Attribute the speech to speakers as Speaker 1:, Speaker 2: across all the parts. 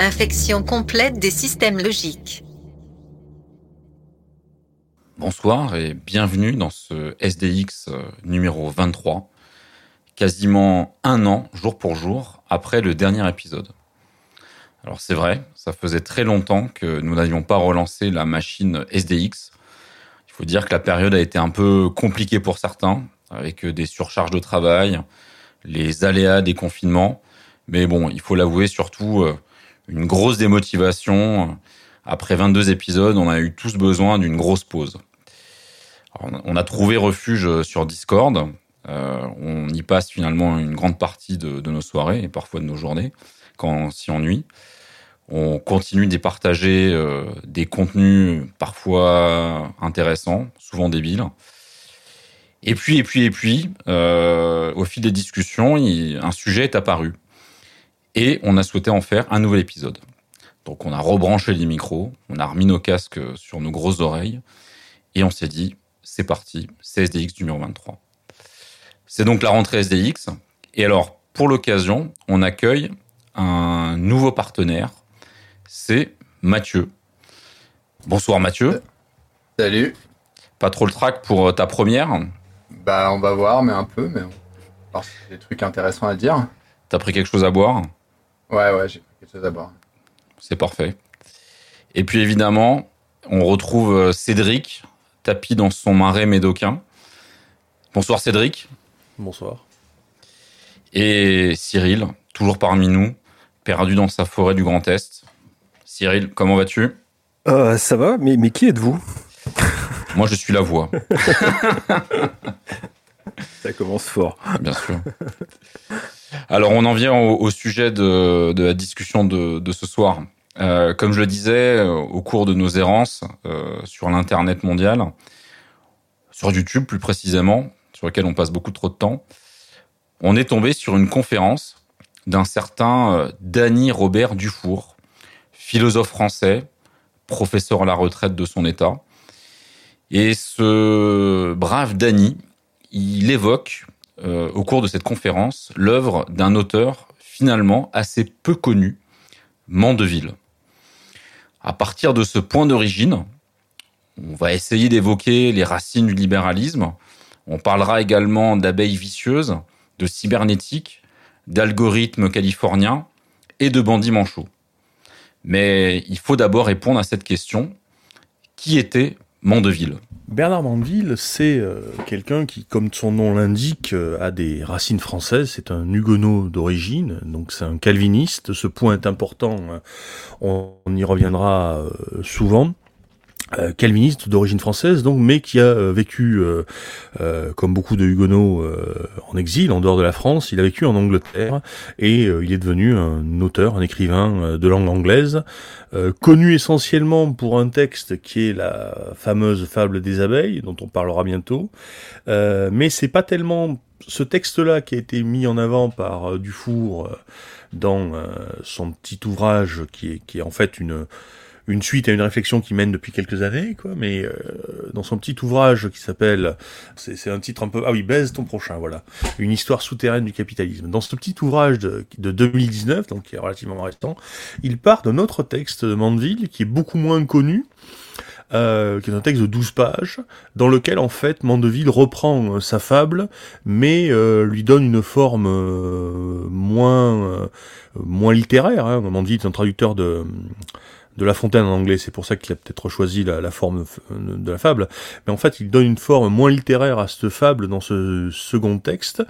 Speaker 1: Infection complète des systèmes logiques.
Speaker 2: Bonsoir et bienvenue dans ce SDX euh, numéro 23, quasiment un an, jour pour jour, après le dernier épisode. Alors c'est vrai, ça faisait très longtemps que nous n'avions pas relancé la machine SDX. Il faut dire que la période a été un peu compliquée pour certains, avec des surcharges de travail, les aléas des confinements, mais bon, il faut l'avouer surtout euh, une grosse démotivation. Après 22 épisodes, on a eu tous besoin d'une grosse pause. On a trouvé refuge sur Discord. Euh, on y passe finalement une grande partie de, de, nos soirées et parfois de nos journées quand on s'y ennuie. On continue d'y partager euh, des contenus parfois intéressants, souvent débiles. Et puis, et puis, et puis, euh, au fil des discussions, un sujet est apparu. Et on a souhaité en faire un nouvel épisode. Donc on a rebranché les micros, on a remis nos casques sur nos grosses oreilles, et on s'est dit, c'est parti, c'est SDX numéro 23. C'est donc la rentrée SDX. Et alors, pour l'occasion, on accueille un nouveau partenaire. C'est Mathieu. Bonsoir Mathieu.
Speaker 3: Salut.
Speaker 2: Pas trop le track pour ta première
Speaker 3: Bah, on va voir, mais un peu, mais on... des trucs intéressants à dire.
Speaker 2: T'as pris quelque chose à boire?
Speaker 3: Ouais, ouais, j'ai quelque chose à boire.
Speaker 2: C'est parfait. Et puis évidemment, on retrouve Cédric, tapis dans son marais médocain. Bonsoir Cédric.
Speaker 4: Bonsoir.
Speaker 2: Et Cyril, toujours parmi nous, perdu dans sa forêt du Grand Est. Cyril, comment vas-tu?
Speaker 4: Euh, Ça va, mais, mais qui êtes-vous?
Speaker 2: Moi, je suis la voix.
Speaker 4: Ça commence fort.
Speaker 2: Bien sûr. Alors, on en vient au, sujet de, la discussion de, ce soir. Euh, comme je le disais, euh, au cours de nos errances euh, sur l'Internet mondial, sur YouTube plus précisément, sur lequel on passe beaucoup trop de temps, on est tombé sur une conférence d'un certain Danny Robert Dufour, philosophe français, professeur à la retraite de son État. Et ce brave Danny, il évoque euh, au cours de cette conférence l'œuvre d'un auteur finalement assez peu connu, Mandeville. À partir de ce point d'origine, on va essayer d'évoquer les racines du libéralisme. On parlera également d'abeilles vicieuses, de cybernétique, d'algorithmes californiens et de bandits manchots. Mais il faut d'abord répondre à cette question. Qui était Mandeville?
Speaker 4: Bernard Mandeville, c'est euh, quelqu'un qui, comme son nom l'indique, euh, a des racines françaises. C'est un huguenot d'origine, donc c'est un calviniste. Ce point est important, hein. on, y reviendra euh, souvent. Euh, calviniste d'origine française, donc, mais qui a euh, vécu, euh, comme beaucoup de huguenots, en exil, en dehors de la France. Il a vécu en Angleterre et il est devenu un auteur, un écrivain de langue anglaise, connu essentiellement pour un texte qui est la fameuse fable des abeilles, dont on parlera bientôt. mais c'est pas tellement ce texte-là qui a été mis en avant par Dufour dans son petit ouvrage, qui est, qui est en fait une une suite à une réflexion qui mène depuis quelques années, quoi. Mais euh, dans son petit ouvrage qui s'appelle, c'est un titre un peu, ah oui, baise ton prochain, voilà, une histoire souterraine du capitalisme. Dans ce petit ouvrage de, de 2019, donc qui est relativement récent, il part d'un autre texte de Mandeville qui est beaucoup moins connu. Euh, qui est un texte de 12 pages, dans lequel en fait Mandeville reprend euh, sa fable, mais euh, lui donne une forme euh, moins moins littéraire. Hein. Mandeville est un traducteur de de La Fontaine en anglais, c'est pour ça qu'il a peut-être choisi la, forme de la fable, mais en fait il donne une forme moins littéraire à cette fable dans ce second texte,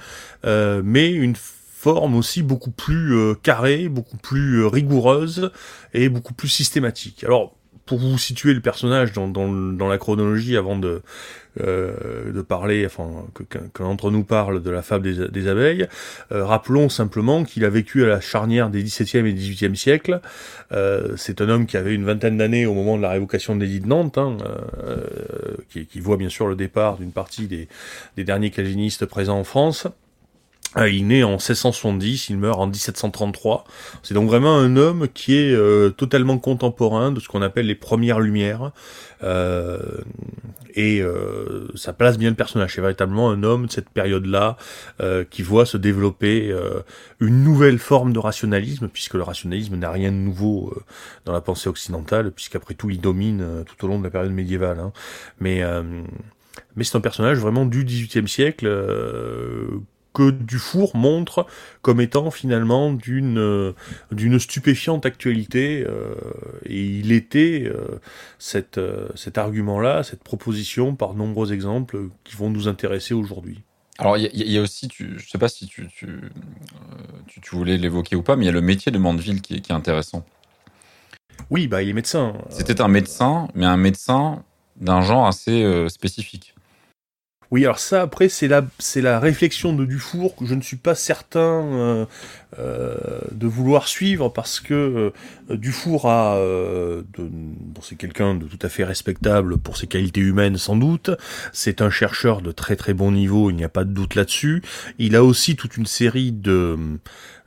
Speaker 4: euh, mais une forme aussi beaucoup plus euh, carrée, beaucoup plus euh, rigoureuse et beaucoup plus systématique. Alors pour vous situer le personnage dans, la chronologie avant de, euh, parler, enfin, qu'un d'entre nous parle de la fable des, abeilles, euh, rappelons simplement qu'il a vécu à la charnière des XVIIe et XVIIIe siècles. Euh, c'est un homme qui avait une vingtaine d'années au moment de la révocation de l'édit de Nantes, hein, euh, qui, qui, voit bien sûr le départ d'une partie des, des derniers calvinistes présents en France. Euh, il naît en 1670, il meurt en 1733. C'est donc vraiment un homme qui est euh, totalement contemporain de ce qu'on appelle les premières lumières. Euh, et euh, ça place bien le personnage. C'est véritablement un homme de cette période-là euh, qui voit se développer une nouvelle forme de rationalisme, puisque le rationalisme n'a rien de nouveau dans la pensée occidentale, puisqu'après tout il domine tout au long de la période médiévale. Hein. Mais mais c'est un personnage vraiment du XVIIIe siècle que Dufour montre comme étant finalement d'une euh, d'une stupéfiante actualité euh, et il était euh, cette, cet argument-là, cette proposition par nombreux exemples qui vont nous intéresser aujourd'hui.
Speaker 2: Alors il y, y, a aussi, tu, je sais pas si tu, tu, tu, tu voulais l'évoquer ou pas, mais il y a le métier de Mandeville qui est, qui est intéressant.
Speaker 4: Oui, bah il est médecin.
Speaker 2: C'était un médecin, mais un médecin d'un genre assez spécifique.
Speaker 4: Oui, alors ça, après, c'est la, c'est la réflexion de Dufour que je ne suis pas certain euh, euh, de vouloir suivre parce que euh, Dufour a, de, bon, c'est quelqu'un de tout à fait respectable pour ses qualités humaines sans doute. C'est un chercheur de très très bon niveau, il n'y a pas de doute là-dessus. Il a aussi toute une série de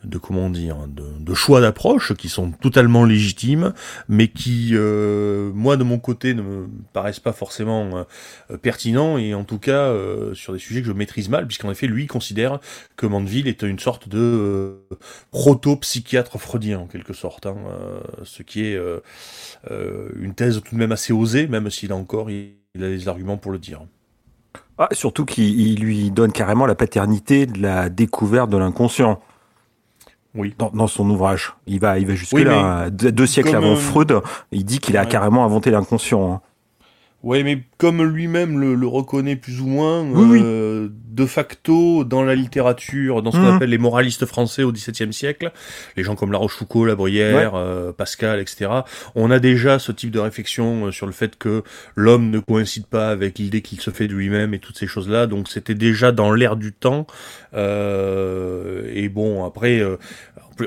Speaker 4: de comment dire, de, de choix d'approche qui sont totalement légitimes, mais qui, euh, moi de mon côté, ne me paraissent pas forcément euh, pertinents et en tout cas euh, sur des sujets que je maîtrise mal, puisqu'en effet lui considère que Mandeville est une sorte de euh, proto-psychiatre freudien en quelque sorte, hein, euh, ce qui est une thèse tout de même assez osée, même s'il a encore il, a des arguments pour le dire.
Speaker 5: Ah, surtout qu'il lui donne carrément la paternité de la découverte de l'inconscient.
Speaker 4: Oui.
Speaker 5: Dans, dans, son ouvrage. Il va, il va jusque oui, là. Deux, siècles avant euh... Freud, il dit qu'il a ouais. carrément inventé l'inconscient.
Speaker 4: Oui, mais comme lui-même le, le, reconnaît plus ou moins,
Speaker 5: oui,
Speaker 4: euh, oui. de facto, dans la littérature, dans ce qu'on mmh. appelle les moralistes français au XVIIe siècle, les gens comme La Rochefoucauld, La Bruyère, ouais. euh, Pascal, etc., on a déjà ce type de réflexion euh, sur le fait que l'homme ne coïncide pas avec l'idée qu'il se fait de lui-même et toutes ces choses-là, donc c'était déjà dans l'air du temps. Euh, et bon, après,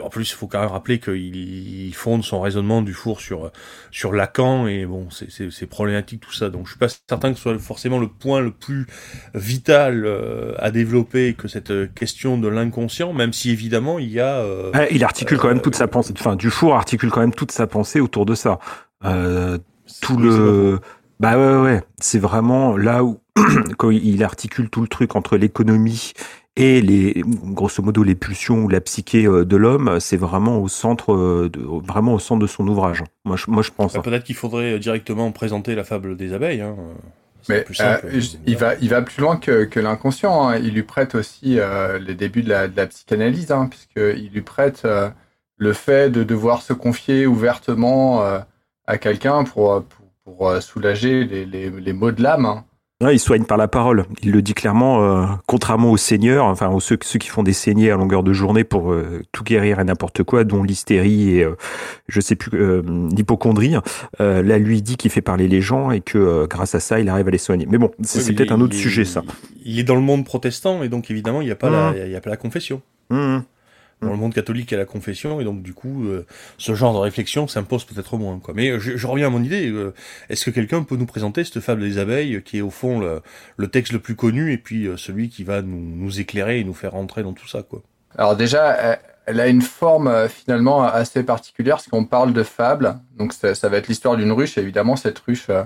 Speaker 4: en plus, il faut quand même rappeler qu'il fonde son raisonnement du four sur sur Lacan et bon, c'est problématique tout ça. Donc, je suis pas certain que ce soit forcément le point le plus vital euh, à développer que cette question de l'inconscient, même si évidemment il y a. Euh,
Speaker 5: il articule euh, quand même toute sa pensée. Enfin, Dufour articule quand même toute sa pensée autour de ça. Euh, tout le. Bah ouais, ouais, c'est vraiment là où quand il articule tout le truc entre l'économie et les grosso modo les pulsions ou la psyché de l'homme, c'est vraiment au centre, de, vraiment au centre de son ouvrage. Moi, je, moi, je pense.
Speaker 4: Bah, Peut-être qu'il faudrait directement présenter la fable des abeilles. Hein.
Speaker 3: Mais simple, euh, il va, il va plus loin que, que l'inconscient. Hein. Il lui prête aussi euh, les débuts de la, de la psychanalyse, hein, puisqu'il lui prête euh, le fait de devoir se confier ouvertement euh, à quelqu'un pour, pour, pour, soulager les, les, les maux de l'âme. Hein.
Speaker 5: Ouais, il soigne par la parole. Il le dit clairement, euh, contrairement aux seigneurs, enfin aux ceux, ceux qui font des saignées à longueur de journée pour euh, tout guérir et n'importe quoi, dont l'hystérie et euh, je sais plus l'hypochondrie. là, lui il dit qu'il fait parler les gens et que grâce à ça, il arrive à les soigner. Mais bon, c'est oui, peut-être un autre
Speaker 4: il,
Speaker 5: sujet ça.
Speaker 4: Il est dans le monde protestant et donc évidemment il n'y a pas mmh. la, il y a pas la confession.
Speaker 5: Mmh
Speaker 4: dans le monde catholique à la confession, et donc du coup, euh, ce genre de réflexion s'impose peut-être moins. Quoi. Mais je, je, reviens à mon idée, euh, est-ce que quelqu'un peut nous présenter cette fable des abeilles, qui est au fond le, texte le plus connu, et puis euh, celui qui va nous, éclairer et nous faire rentrer dans tout ça quoi?
Speaker 3: Alors déjà, elle a une forme euh, finalement assez particulière, parce qu'on parle de fable, donc ça, va être l'histoire d'une ruche, et évidemment cette ruche... Euh,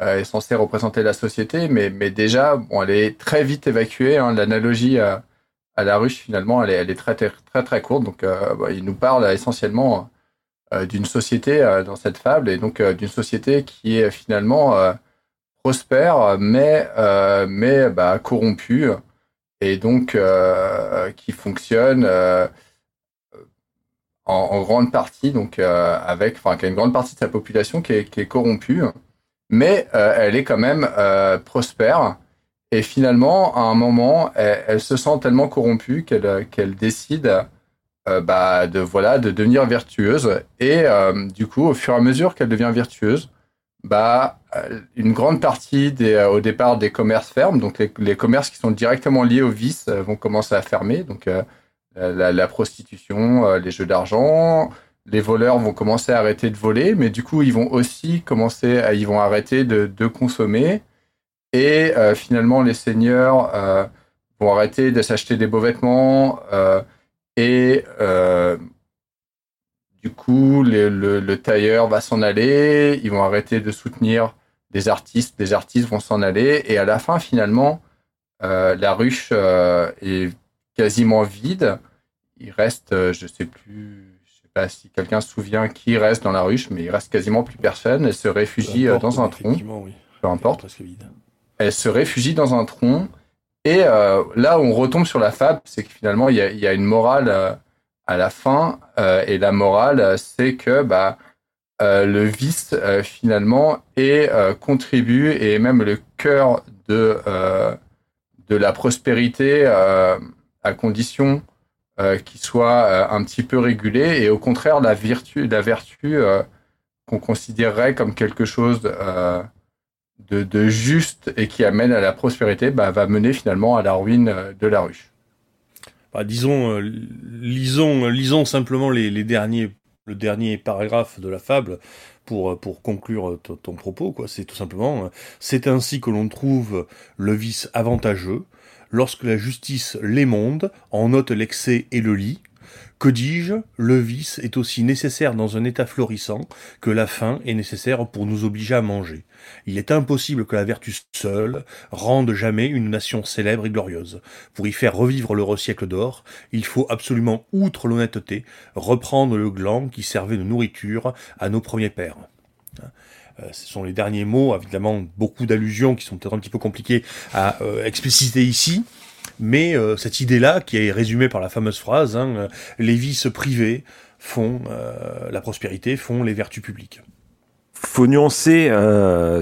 Speaker 3: est censée représenter la société, mais, déjà, bon, elle est très vite évacuée. Hein, L'analogie la ruche, finalement, elle est, elle est très, très, très, très courte. Donc, euh, bah, il nous parle essentiellement euh, d'une société euh, dans cette fable, et donc d'une société qui est finalement prospère, mais, mais bah, corrompue, et donc qui fonctionne en, grande partie, donc avec, enfin, une grande partie de sa population qui est corrompue, mais elle est quand même prospère et finalement, à un moment, elle, se sent tellement corrompue qu'elle qu'elle décide bah, de voilà de devenir vertueuse. Et du coup au fur et à mesure qu'elle devient vertueuse bah une grande partie des, au départ des commerces ferment. Donc les, commerces qui sont directement liés au vice vont commencer à fermer. Donc la, prostitution les jeux d'argent les voleurs vont commencer à arrêter de voler, mais du coup, ils vont aussi commencer ils vont arrêter de, de consommer. Et euh, finalement, les seigneurs euh, vont arrêter de s'acheter des beaux vêtements. Euh, et du coup, le, le, tailleur va s'en aller. Ils vont arrêter de soutenir des artistes. Des artistes vont s'en aller. Et à la fin, finalement, la ruche est quasiment vide. Il reste, je sais plus pas si quelqu'un se souvient qui reste dans la ruche, mais il reste quasiment plus personne. Elle se réfugie dans un tronc. Peu importe. Elle se réfugie dans un tronc. Et euh, là on retombe sur la fable, c'est que finalement, il y a, une morale euh, à la fin. et la morale, c'est que bah, le vice, finalement, est, contribue et est même le cœur de, de la prospérité à condition euh, qui soit euh, un petit peu régulé et au contraire la vertu, la vertu euh, qu'on considérerait comme quelque chose de, juste et qui amène à la prospérité bah, va mener finalement à la ruine de la ruche.
Speaker 4: Bah, disons, lisons, lisons simplement les, derniers, le dernier paragraphe de la fable pour, pour conclure ton propos. Quoi. C'est tout simplement, c'est ainsi que l'on trouve le vice avantageux, lorsque la justice l'émonde, en note l'excès et le lit. Que dis-je Le vice est aussi nécessaire dans un état florissant que la faim est nécessaire pour nous obliger à manger. Il est impossible que la vertu seule rende jamais une nation célèbre et glorieuse. Pour y faire revivre le siècle d'or, il faut absolument, outre l'honnêteté, reprendre le gland qui servait de nourriture à nos premiers pères. Euh, ce sont les derniers mots, évidemment beaucoup d'allusions qui sont peut-être un petit peu compliquées à euh, expliciter ici, mais euh, cette idée-là, qui est résumée par la fameuse phrase, hein, les vices privés font la prospérité, font les vertus publiques.
Speaker 5: Faut nuancer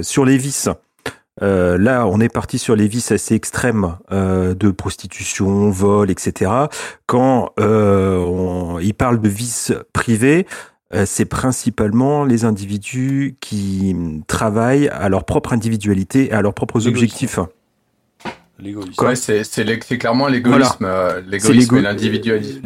Speaker 5: sur les vices. là, on est parti sur les vices assez extrêmes de prostitution, vol, etc. Quand on, il parle de vices privés, euh, c'est principalement les individus qui travaillent à leur propre individualité et à leurs propres objectifs.
Speaker 3: L'égoïsme. Ouais, c'est clairement l'égoïsme, euh, l'égoïsme et l'individualisme.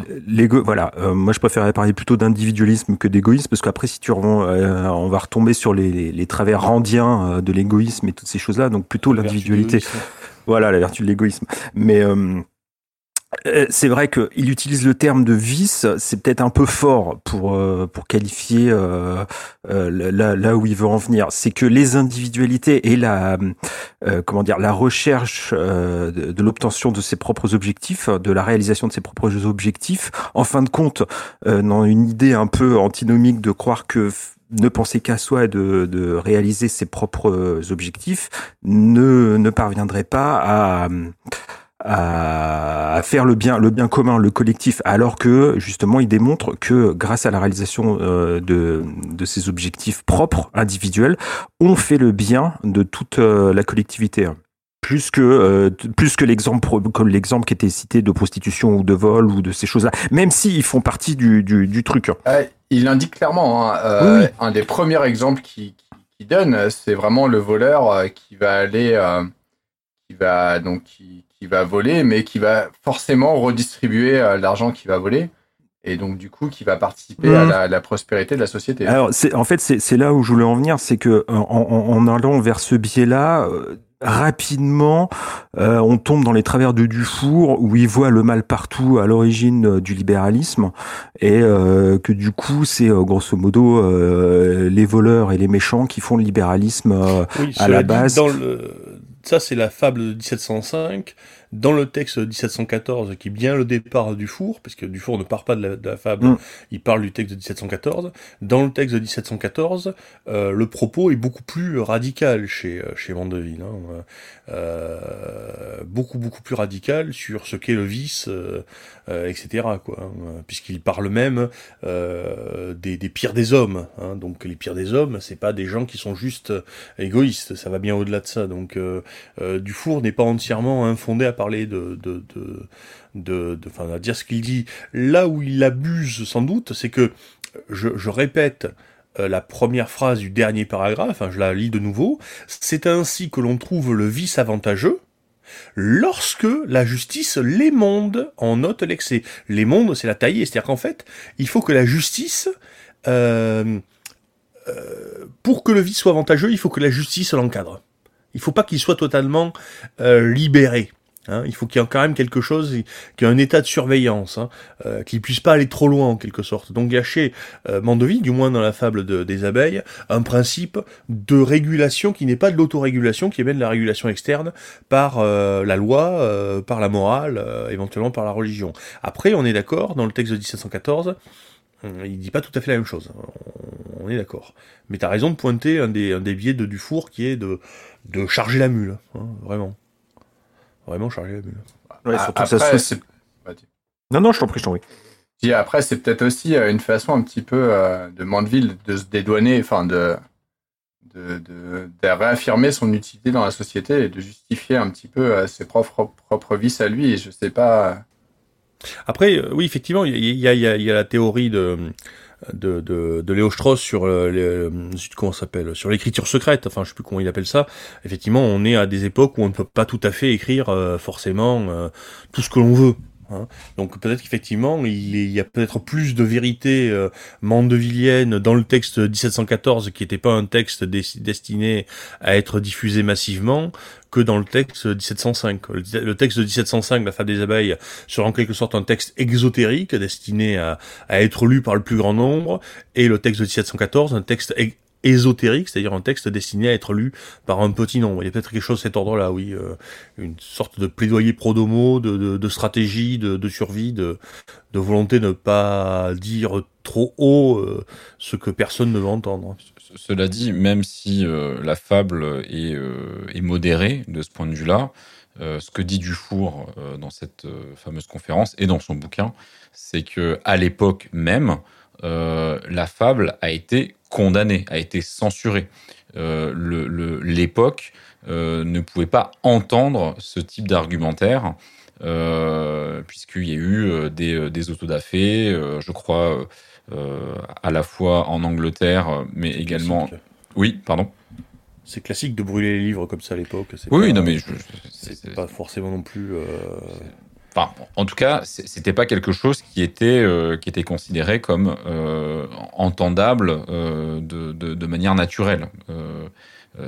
Speaker 5: Voilà, euh, moi je préférerais parler plutôt d'individualisme que d'égoïsme, parce qu'après si tu on va retomber sur les, les travers randiens de l'égoïsme et toutes ces choses-là, donc plutôt l'individualité. Voilà, la vertu de l'égoïsme. Mais euh, c'est vrai qu'il utilise le terme de vice, c'est peut-être un peu fort pour euh, pour qualifier euh, là, là où il veut en venir. C'est que les individualités et la comment dire la recherche de, de l'obtention de ses propres objectifs, de la réalisation de ses propres objectifs, en fin de compte, dans une idée un peu antinomique de croire que ne penser qu'à soi et de, de, réaliser ses propres objectifs ne ne parviendrait pas à, faire le bien, le bien commun, le collectif, alors que justement il démontre que grâce à la réalisation euh, de, de ces objectifs propres, individuels, on fait le bien de toute euh, la collectivité plus que euh, plus que l'exemple comme l'exemple qui était cité de prostitution ou de vol ou de ces choses-là, même s'ils font partie du, du, du truc.
Speaker 3: il indique clairement hein, un des premiers exemples qu'il qui donne, c'est vraiment le voleur qui va aller, qui va donc qui, va voler, mais qui va forcément redistribuer euh, l'argent qui va voler. Et donc, du coup, qui va participer à, mmh. la, prospérité de la société.
Speaker 5: Alors, c'est, en fait, c'est, là où je voulais en venir, c'est que euh, en, allant vers ce biais-là, euh, rapidement, on tombe dans les travers de Dufour, où il voit le mal partout à l'origine du libéralisme, et que du coup, c'est grosso modo les voleurs et les méchants qui font le libéralisme à la base.
Speaker 4: Dans le... Ça, c'est la fable de 1705 dans le texte de 1714, qui est bien le départ du four, parce que Dufour ne part pas de la, fable, mm. il parle du texte de 1714. Dans le texte de 1714, euh, le propos est beaucoup plus radical chez, euh, chez Mandeville. Hein. Euh, beaucoup, beaucoup plus radical sur ce qu'est le vice, euh, euh etc. Hein. puisqu'il parle même euh, des, pires des hommes. Hein. Donc les pires des hommes, c'est pas des gens qui sont juste égoïstes, ça va bien au-delà de ça. Donc Dufour n'est pas entièrement infondé à parler de, de, enfin, à dire ce qu'il dit. Là où il abuse sans doute, c'est que je, répète euh, la première phrase du dernier paragraphe, hein, je la lis de nouveau. C'est ainsi que l'on trouve le vice avantageux lorsque la justice l'émonde en note l'excès. L'émonde, c'est la tailler, c'est-à-dire qu'en fait, il faut que la justice euh, euh, pour que le vice soit avantageux, il faut que la justice l'encadre. Il faut pas qu'il soit totalement euh, libéré. Hein. il faut qu'il y ait quand même quelque chose, qui ait un état de surveillance, hein, euh, qu'il puisse pas aller trop loin en quelque sorte. Donc gâcher euh, Mandeville, du moins dans la fable des abeilles, un principe de régulation qui n'est pas de l'autorégulation, qui est même de la régulation externe par euh, la loi, euh, par la morale, éventuellement par la religion. Après, on est d'accord, dans le texte de 1714, il dit pas tout à fait la même chose. On est d'accord. Mais tu raison de pointer un des, un biais de Dufour qui est de, de charger la mule. Hein, vraiment. Vraiment charger la mule.
Speaker 3: Ouais, après, ça
Speaker 5: non, non, je t'en prie, je t'en prie.
Speaker 3: après, c'est peut-être aussi euh, une façon un petit peu euh, de Mandeville de se dédouaner, enfin de, de, de, de, réaffirmer son utilité dans la société et de justifier un petit peu euh, ses propres, propres vices à lui. Et je sais pas
Speaker 4: après, oui, effectivement, il y a, y, a, y a, la théorie de de, de, de Léo Strauss sur euh, les, comment s'appelle sur l'écriture secrète enfin je sais plus comment il appelle ça. Effectivement on est à des époques où on ne peut pas tout à fait écrire euh, forcément tout ce que l'on veut Hein. Donc peut-être qu'effectivement, il, y a peut-être plus de vérité euh, mandevillienne dans le texte 1714, qui n'était pas un texte destiné à être diffusé massivement, que dans le texte 1705. Le, texte de 1705, La femme des abeilles, sera en quelque sorte un texte exotérique, destiné à, à, être lu par le plus grand nombre, et le texte de 1714, un texte ésotérique, c'est-à-dire un texte destiné à être lu par un petit nombre. Il y a peut-être quelque chose de cet ordre-là, oui, euh, une sorte de plaidoyer pro-domo, de, stratégie, de, survie, de, de, volonté de ne pas dire trop haut euh, ce que personne ne veut entendre.
Speaker 2: Cela dit, même si euh, la fable est, est, modérée de ce point de vue-là, ce que dit Dufour dans cette fameuse conférence et dans son bouquin, c'est que à l'époque même, la fable a été condamné, a été censuré. Euh, L'époque euh, ne pouvait pas entendre ce type d'argumentaire, euh, puisqu'il y a eu des, des autodafés, je crois, à la fois en Angleterre, mais également... Oui, pardon
Speaker 4: c'est classique de brûler les livres comme ça à l'époque.
Speaker 2: Oui, non, mais
Speaker 4: c'est pas forcément non plus.
Speaker 2: En tout cas, c'était pas quelque chose qui était euh, qui était considéré comme euh, entendable euh, de, de, manière naturelle.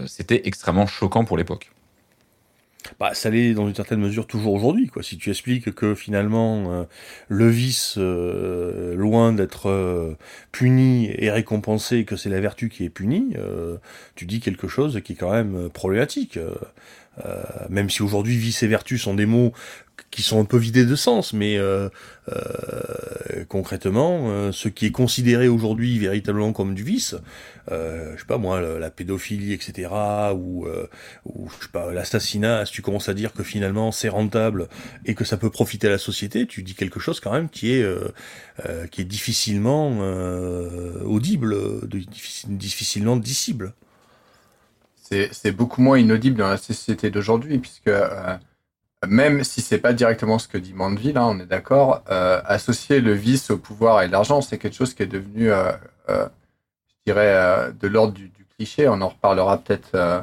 Speaker 2: C'était extrêmement choquant pour l'époque.
Speaker 4: Bah, ça l'est dans une certaine mesure toujours aujourd'hui. Quoi. Si tu expliques que finalement le vice, loin d'être puni et récompensé, que c'est la vertu qui est punie, tu dis quelque chose qui est quand même problématique. Même si aujourd'hui vice et vertu sont des mots qui sont un peu vidés de sens, mais euh, euh, concrètement, euh, ce qui est considéré aujourd'hui véritablement comme du vice, euh, je sais pas moi, la, pédophilie, etc., ou, euh, ou je sais pas, l'assassinat, si tu commences à dire que finalement c'est rentable et que ça peut profiter à la société, tu dis quelque chose quand même qui est qui est difficilement audible, difficilement dissible.
Speaker 3: C'est beaucoup moins inaudible dans la société d'aujourd'hui, puisque même si c'est pas directement ce que dit Mandeville, hein, on est d'accord, euh, associer le vice au pouvoir et l'argent, c'est quelque chose qui est devenu, euh, euh, je dirais, euh, de l'ordre du, du, cliché. On en reparlera peut-être euh,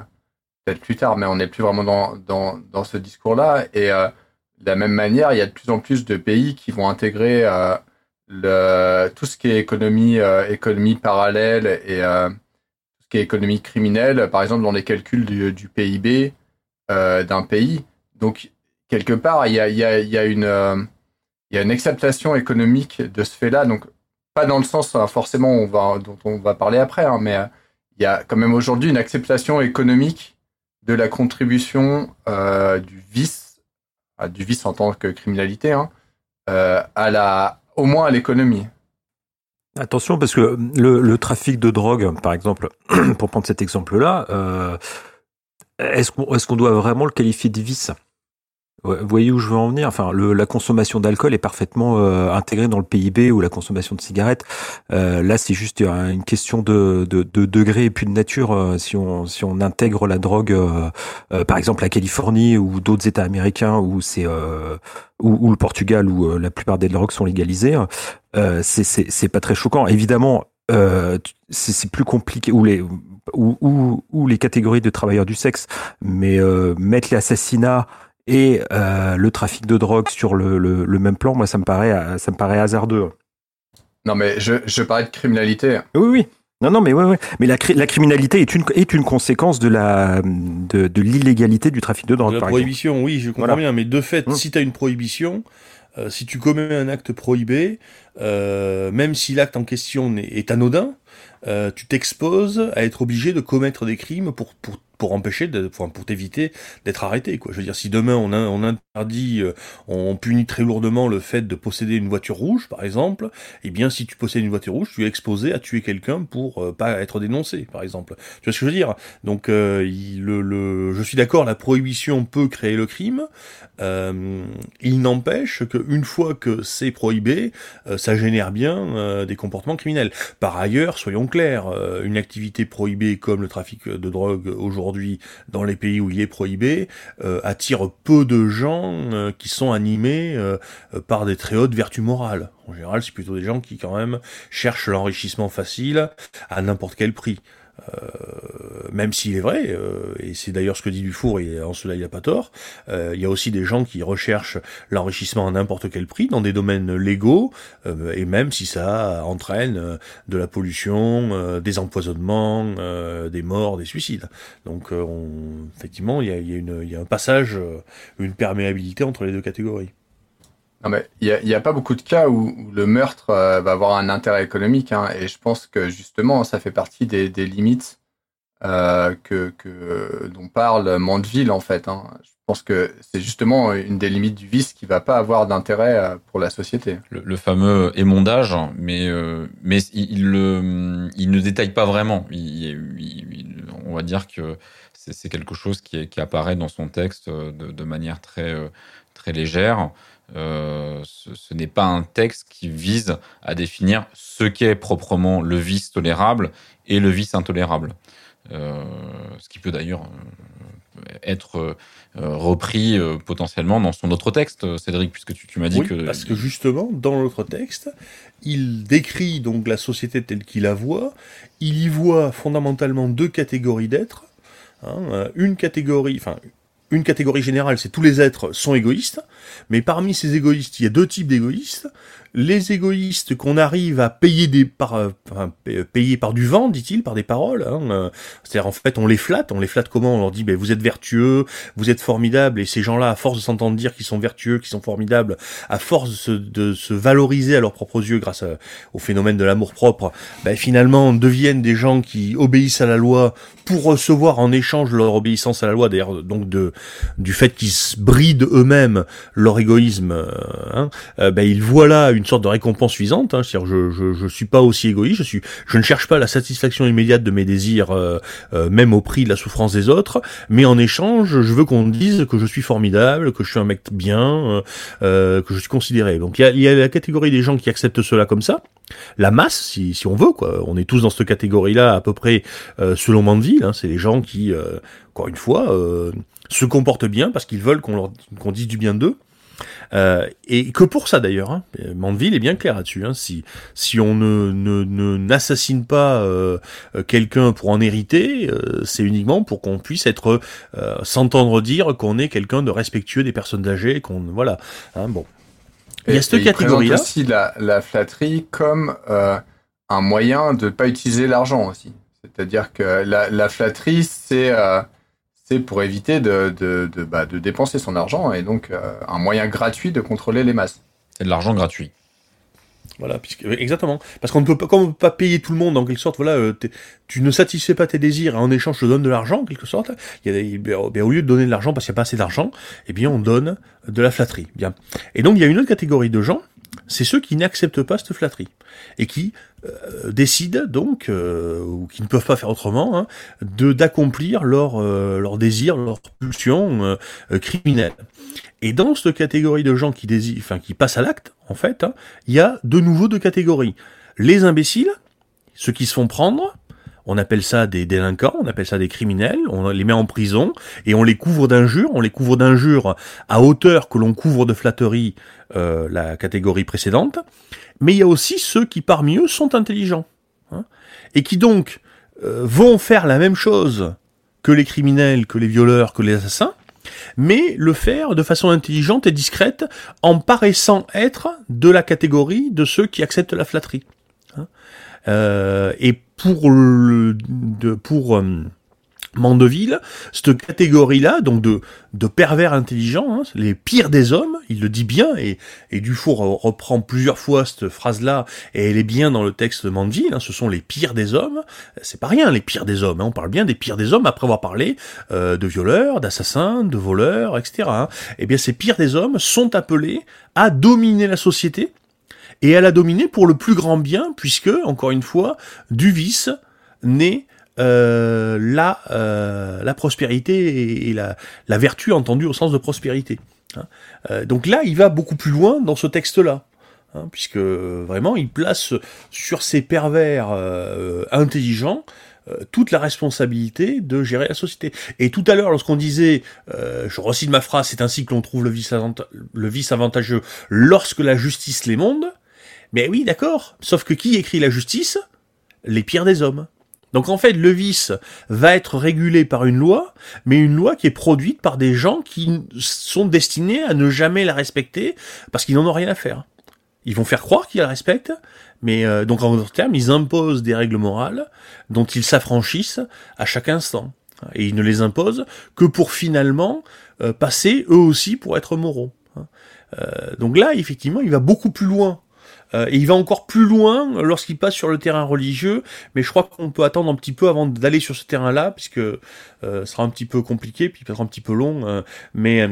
Speaker 3: peut-être plus tard, mais on n'est plus vraiment dans, dans, dans ce discours-là. Et de la même manière, il y a de plus en plus de pays qui vont intégrer le, tout ce qui est économie, économie parallèle et qui est économie criminelle, par exemple dans les calculs du, PIB d'un pays. Donc quelque part, il y a, une, euh, acceptation économique de ce fait-là. Donc, pas dans le sens hein, forcément dont on va parler après, hein, mais euh, il y a quand même aujourd'hui une acceptation économique de la contribution euh, du vice, du vice en tant que criminalité, hein, euh, au moins à l'économie.
Speaker 5: Attention, parce que le, trafic de drogue, par exemple, pour prendre cet exemple-là, euh, est-ce qu'on doit vraiment le qualifier de vice? Vous voyez où je veux en venir? Enfin, la consommation d'alcool est parfaitement euh, intégrée dans le PIB ou la consommation de cigarettes. Euh, là, c'est juste une question de, de, de, degré et puis de nature. Si on si on intègre la drogue, par exemple la Californie ou d'autres États américains où c'est ou, le Portugal où la plupart des drogues sont légalisées, c'est c'est pas très choquant. Évidemment, c'est plus compliqué ou les ou, ou, les catégories de travailleurs du sexe, mais mettre les assassinats et euh, le trafic de drogue sur le, le, même plan, moi, ça me paraît, ça me paraît hasardeux.
Speaker 3: Non, mais je, je parlais de criminalité.
Speaker 5: Oui, oui. Non, non, mais ouais, ouais. Mais la, la criminalité est une, est une conséquence de la, de, de l'illégalité du trafic de drogue.
Speaker 4: De la prohibition, oui, je comprends bien. Mais de fait, hum. si tu as une prohibition, euh, si tu commets un acte prohibé, euh, même si l'acte en question est, est anodin, euh, tu t'exposes à être obligé de commettre des crimes pour, pour pour empêcher, de, pour, pour t'éviter d'être arrêté. Quoi. Je veux dire, si demain on, interdit, euh, on punit très lourdement le fait de posséder une voiture rouge, par exemple, eh bien, si tu possèdes une voiture rouge, tu es exposé à tuer quelqu'un pour euh, pas être dénoncé, par exemple. Tu vois ce que je veux dire? Donc, euh, le, le, je suis d'accord, la prohibition peut créer le crime. il n'empêche qu'une fois que c'est prohibé, ça génère bien des comportements criminels. Par ailleurs, soyons clairs, une activité prohibée comme le trafic de drogue aujourd'hui dans les pays où il est prohibé, euh, attire peu de gens euh, qui sont animés euh, par des très hautes vertus morales. En général, c'est plutôt des gens qui quand même cherchent l'enrichissement facile à n'importe quel prix. Euh, même s'il est vrai, euh, et c'est d'ailleurs ce que dit Dufour, et en cela il n'a pas tort, euh, il y a aussi des gens qui recherchent l'enrichissement à n'importe quel prix dans des domaines légaux, et même si ça entraîne de la pollution, des empoisonnements, des morts, des suicides. Donc on, effectivement, il y a, y, a une, y a un passage, une perméabilité entre les deux catégories.
Speaker 3: Non, mais il n'y a, pas beaucoup de cas où, le meurtre euh, va avoir un intérêt économique, hein, et je pense que justement, ça fait partie des, des limites euh, que, que, dont parle Mandeville, en fait. Hein. Je pense que c'est justement une des limites du vice qui va pas avoir d'intérêt euh, pour la société.
Speaker 2: Le, fameux émondage, mais, mais il, il ne détaille pas vraiment. On va dire que c'est quelque chose qui, qui, apparaît dans son texte de, de manière très, très légère. Euh, ce, n'est pas un texte qui vise à définir ce qu'est proprement le vice tolérable et le vice intolérable. Euh, ce qui peut d'ailleurs euh, être repris potentiellement dans son autre texte, Cédric, puisque tu, m'as dit
Speaker 4: oui,
Speaker 2: que...
Speaker 4: Parce que justement, dans l'autre texte, il décrit donc la société telle qu'il la voit, il y voit fondamentalement deux catégories d'êtres, hein, une catégorie, enfin une catégorie générale, c'est tous les êtres sont égoïstes, mais parmi ces égoïstes, il y a deux types d'égoïstes les égoïstes qu'on arrive à payer des par euh, par du vent, dit-il, par des paroles. Hein, euh, C'est-à-dire en fait on les flatte, on les flatte comment? On leur dit ben, vous êtes vertueux, vous êtes formidables, et ces gens-là, à force de s'entendre dire qu'ils sont vertueux, qu'ils sont formidables, à force de se, valoriser à leurs propres yeux grâce au phénomène de l'amour propre, ben, finalement deviennent des gens qui obéissent à la loi pour recevoir en échange leur obéissance à la loi, d'ailleurs donc de du fait qu'ils brident eux-mêmes leur égoïsme, euh, hein, ben, ils voient là une sorte de récompense suffisante. Hein, c'est-à-dire, je, je, je suis pas aussi égoïste. Je suis, je ne cherche pas la satisfaction immédiate de mes désirs, euh, euh, même au prix de la souffrance des autres. Mais en échange, je veux qu'on dise que je suis formidable, que je suis un mec bien, euh, que je suis considéré. Donc il y a, y a la catégorie des gens qui acceptent cela comme ça la masse, si, si, on veut, quoi. On est tous dans cette catégorie-là, à peu près, selon Mandeville. Hein, c'est les gens qui, encore une fois, se comportent bien parce qu'ils veulent qu'on leur qu'on dise du bien d'eux. Euh, et que pour ça d'ailleurs, hein, Mandeville est bien clair là-dessus. Hein, si si on ne n'assassine ne, pas euh, quelqu'un pour en hériter, euh, c'est uniquement pour qu'on puisse être s'entendre dire qu'on est quelqu'un de respectueux des personnes âgées, qu'on voilà. Hein, bon.
Speaker 3: Il y a cette catégorie-là. aussi la, la, flatterie comme un moyen de ne pas utiliser l'argent aussi. C'est-à-dire que la, la flatterie, c'est pour éviter de, de, de, bah, de, dépenser son argent et donc euh, un moyen gratuit de contrôler les masses.
Speaker 2: C'est de l'argent gratuit.
Speaker 4: Voilà, puisque, exactement. Parce qu'on ne peut pas, comme peut pas payer tout le monde en quelque sorte, voilà, euh, tu ne satisfais pas tes désirs et en échange je te donne de l'argent en quelque sorte. Il y a, bien, au lieu de donner de l'argent parce qu'il n'y a pas assez d'argent, eh bien on donne de la flatterie. Bien. Et donc il y a une autre catégorie de gens c'est ceux qui n'acceptent pas cette flatterie et qui euh, décident donc, euh, ou qui ne peuvent pas faire autrement, hein, d'accomplir leur euh, leur désir, leur pulsion criminelle. Et dans cette catégorie de gens qui désirent, enfin qui passent à l'acte, en fait, hein, il y a de nouveau deux catégories les imbéciles, ceux qui se font prendre, on appelle ça des délinquants, on appelle ça des criminels, on les met en prison et on les couvre d'injures, on les couvre d'injures à hauteur que l'on couvre de flatterie euh, la catégorie précédente. Mais il y a aussi ceux qui parmi eux sont intelligents hein, et qui donc euh, vont faire la même chose que les criminels, que les violeurs, que les assassins, mais le faire de façon intelligente et discrète en paraissant être de la catégorie de ceux qui acceptent la flatterie. Hein. Euh, et pour pour Mandeville, cette catégorie-là, donc de, de pervers intelligents, hein, les pires des hommes, il le dit bien, et, et Dufour reprend plusieurs fois cette phrase-là, et elle est bien dans le texte de Mandeville, hein, ce sont les pires des hommes, c'est pas rien les pires des hommes, hein, on parle bien des pires des hommes après avoir parlé euh, de violeurs, d'assassins, de voleurs, etc. Eh bien ces pires des hommes sont appelés à dominer la société, et elle a dominé pour le plus grand bien, puisque, encore une fois, du vice naît euh, la, euh, la prospérité et, la, vertu entendue au sens de prospérité. Hein. Euh, donc là, il va beaucoup plus loin dans ce texte-là. Hein, puisque vraiment il place sur ces pervers intelligents toute la responsabilité de gérer la société. Et tout à l'heure, lorsqu'on disait, je recite ma phrase, c'est ainsi que l'on trouve le vice, le vice avantageux lorsque la justice les monde, mais oui, d'accord. Sauf que qui écrit la justice? Les pires des hommes. Donc en fait, le vice va être régulé par une loi, mais une loi qui est produite par des gens qui sont destinés à ne jamais la respecter parce qu'ils n'en ont rien à faire. Ils vont faire croire qu'ils la respectent, mais euh, donc en d'autres termes, ils imposent des règles morales dont ils s'affranchissent à chaque instant. Et ils ne les imposent que pour finalement euh, passer eux aussi pour être moraux. Euh, donc là, effectivement, il va beaucoup plus loin euh, et il va encore plus loin lorsqu'il passe sur le terrain religieux, mais je crois qu'on peut attendre un petit peu avant d'aller sur ce terrain-là, puisque euh, sera un petit peu compliqué, puis peut-être un petit peu long. Euh, mais,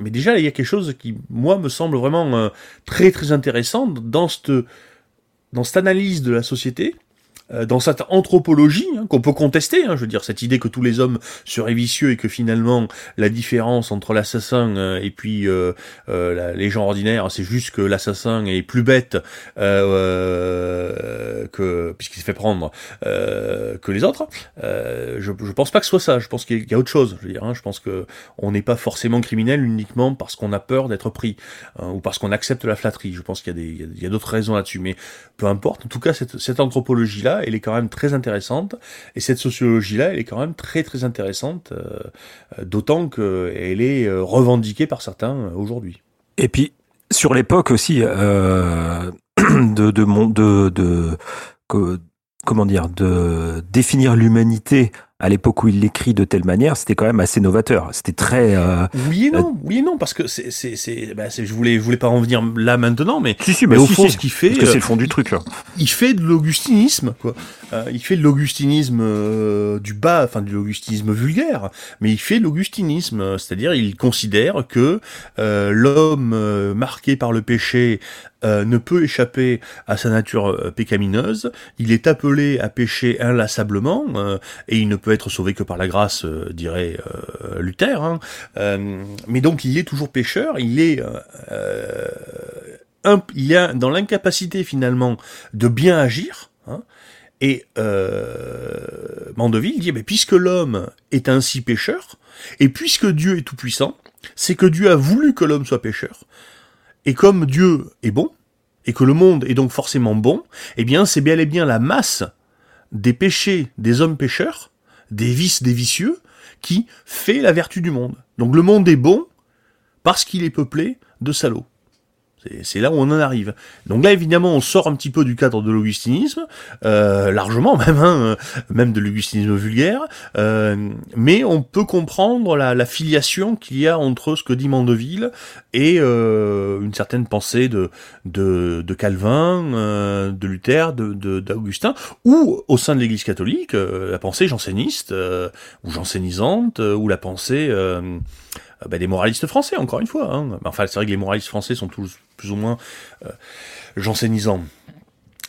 Speaker 4: mais déjà, il y a quelque chose qui, moi, me semble vraiment très très intéressant dans cette, dans cette analyse de la société, euh, dans cette anthropologie hein, qu'on peut contester, hein, je veux dire cette idée que tous les hommes seraient vicieux et que finalement la différence entre l'assassin euh, et puis euh, euh les gens ordinaires, c'est juste que l'assassin est plus bête que puisqu'il se fait prendre que les autres. je, je pense pas que ce soit ça. Je pense qu'il y a autre chose. Je veux dire, hein, je pense que on n'est pas forcément criminel uniquement parce qu'on a peur d'être pris hein, ou parce qu'on accepte la flatterie. Je pense qu'il y a y a d'autres raisons là-dessus, mais peu importe. En tout cas, cette, cette anthropologie là elle est quand même très intéressante, et cette sociologie-là, elle est quand même très très intéressante, euh, d'autant qu'elle est euh, revendiquée par certains euh, aujourd'hui.
Speaker 5: Et puis, sur l'époque aussi, euh, de, comment dire, de définir l'humanité à l'époque où il l'écrit de telle manière, c'était quand même assez novateur. C'était très. Euh,
Speaker 4: oui et non, euh, oui et non, parce que c'est, c'est, c'est, bah, je voulais, je voulais pas en venir là maintenant, mais,
Speaker 5: si, si,
Speaker 4: mais, au fond,
Speaker 5: ce
Speaker 4: qu'il fait,
Speaker 5: parce que c'est le fond du truc là.
Speaker 4: Il fait de l'augustinisme, quoi. Euh, il fait de l'augustinisme euh, du bas, enfin de l'augustinisme vulgaire, mais il fait de l'augustinisme, c'est-à-dire il considère que l'homme marqué par le péché ne peut échapper à sa nature pécamineuse. Il est appelé à pécher inlassablement et il ne peut être sauvé que par la grâce, euh, dirait euh, Luther. Hein. Euh, mais donc il est toujours pécheur, il est, il est dans l'incapacité finalement de bien agir. Hein. Et Mandeville dit, mais puisque l'homme est ainsi pécheur, et puisque Dieu est tout puissant, c'est que Dieu a voulu que l'homme soit pécheur. Et comme Dieu est bon, et que le monde est donc forcément bon, eh bien c'est bel et bien la masse des péchés des hommes pécheurs des vices des vicieux, qui fait la vertu du monde. Donc le monde est bon parce qu'il est peuplé de salauds. C'est là où on en arrive. Donc là, évidemment, on sort un petit peu du cadre de l'augustinisme, euh, largement même, hein, même de l'augustinisme vulgaire, euh, mais on peut comprendre la, la filiation qu'il y a entre ce que dit Mandeville et euh, une certaine pensée de, de, de Calvin, euh, de Luther, de d'Augustin, ou au sein de l'Église catholique, euh, la pensée janséniste, euh, ou jansénisante, ou la pensée bah, des moralistes français, encore une fois. Hein. Enfin, c'est vrai que les moralistes français sont tous plus ou moins jansénisants.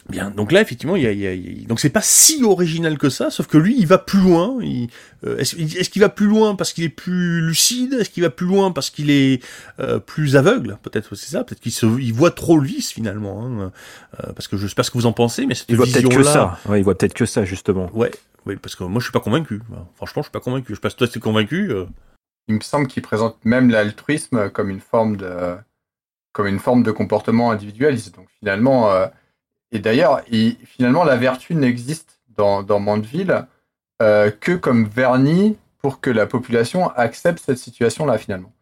Speaker 4: Bien, donc là effectivement, il y a, il y a, donc c'est pas si original que ça, sauf que lui, il va plus loin. Il, euh, est-ce, qu'il va plus loin parce qu'il est plus lucide? Est-ce qu'il va plus loin parce qu'il est euh, plus aveugle? Peut-être c'est ça. Peut-être qu'il se, il voit trop le vice finalement. Hein, euh, parce que je sais pas ce que vous en pensez, mais cette
Speaker 5: il voit peut-être que ça. Ouais, il voit peut-être que ça justement.
Speaker 4: Ouais, oui, parce que moi je suis pas convaincu. Franchement, je suis pas convaincu. Je sais pas si toi t'es convaincu.
Speaker 3: Il me semble qu'il présente même l'altruisme comme une forme de, comme une forme de comportement individualiste. Donc finalement, euh, et d'ailleurs, il- finalement, la vertu n'existe dans, dans Mandeville euh, que comme vernis pour que la population accepte cette situation-là, finalement.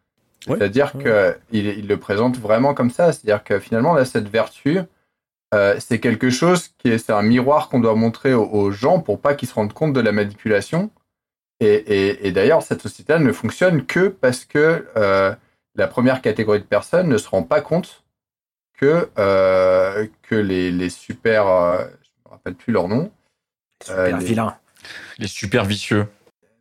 Speaker 4: Ouais,
Speaker 3: C'est-à-dire
Speaker 4: ouais.
Speaker 3: que il, il le présente vraiment comme ça. C'est-à-dire que finalement, là, cette vertu, euh, c'est quelque chose qui est, c'est un miroir qu'on doit montrer aux, aux gens pour pas qu'ils se rendent compte de la manipulation. Et, et, et d'ailleurs, cette société ne fonctionne que parce que euh, la première catégorie de personnes ne se rend pas compte que, euh, que les, les super, euh, je me rappelle plus leur nom,
Speaker 5: Super
Speaker 3: Euh, les-
Speaker 5: vilain.
Speaker 2: Les super vicieux.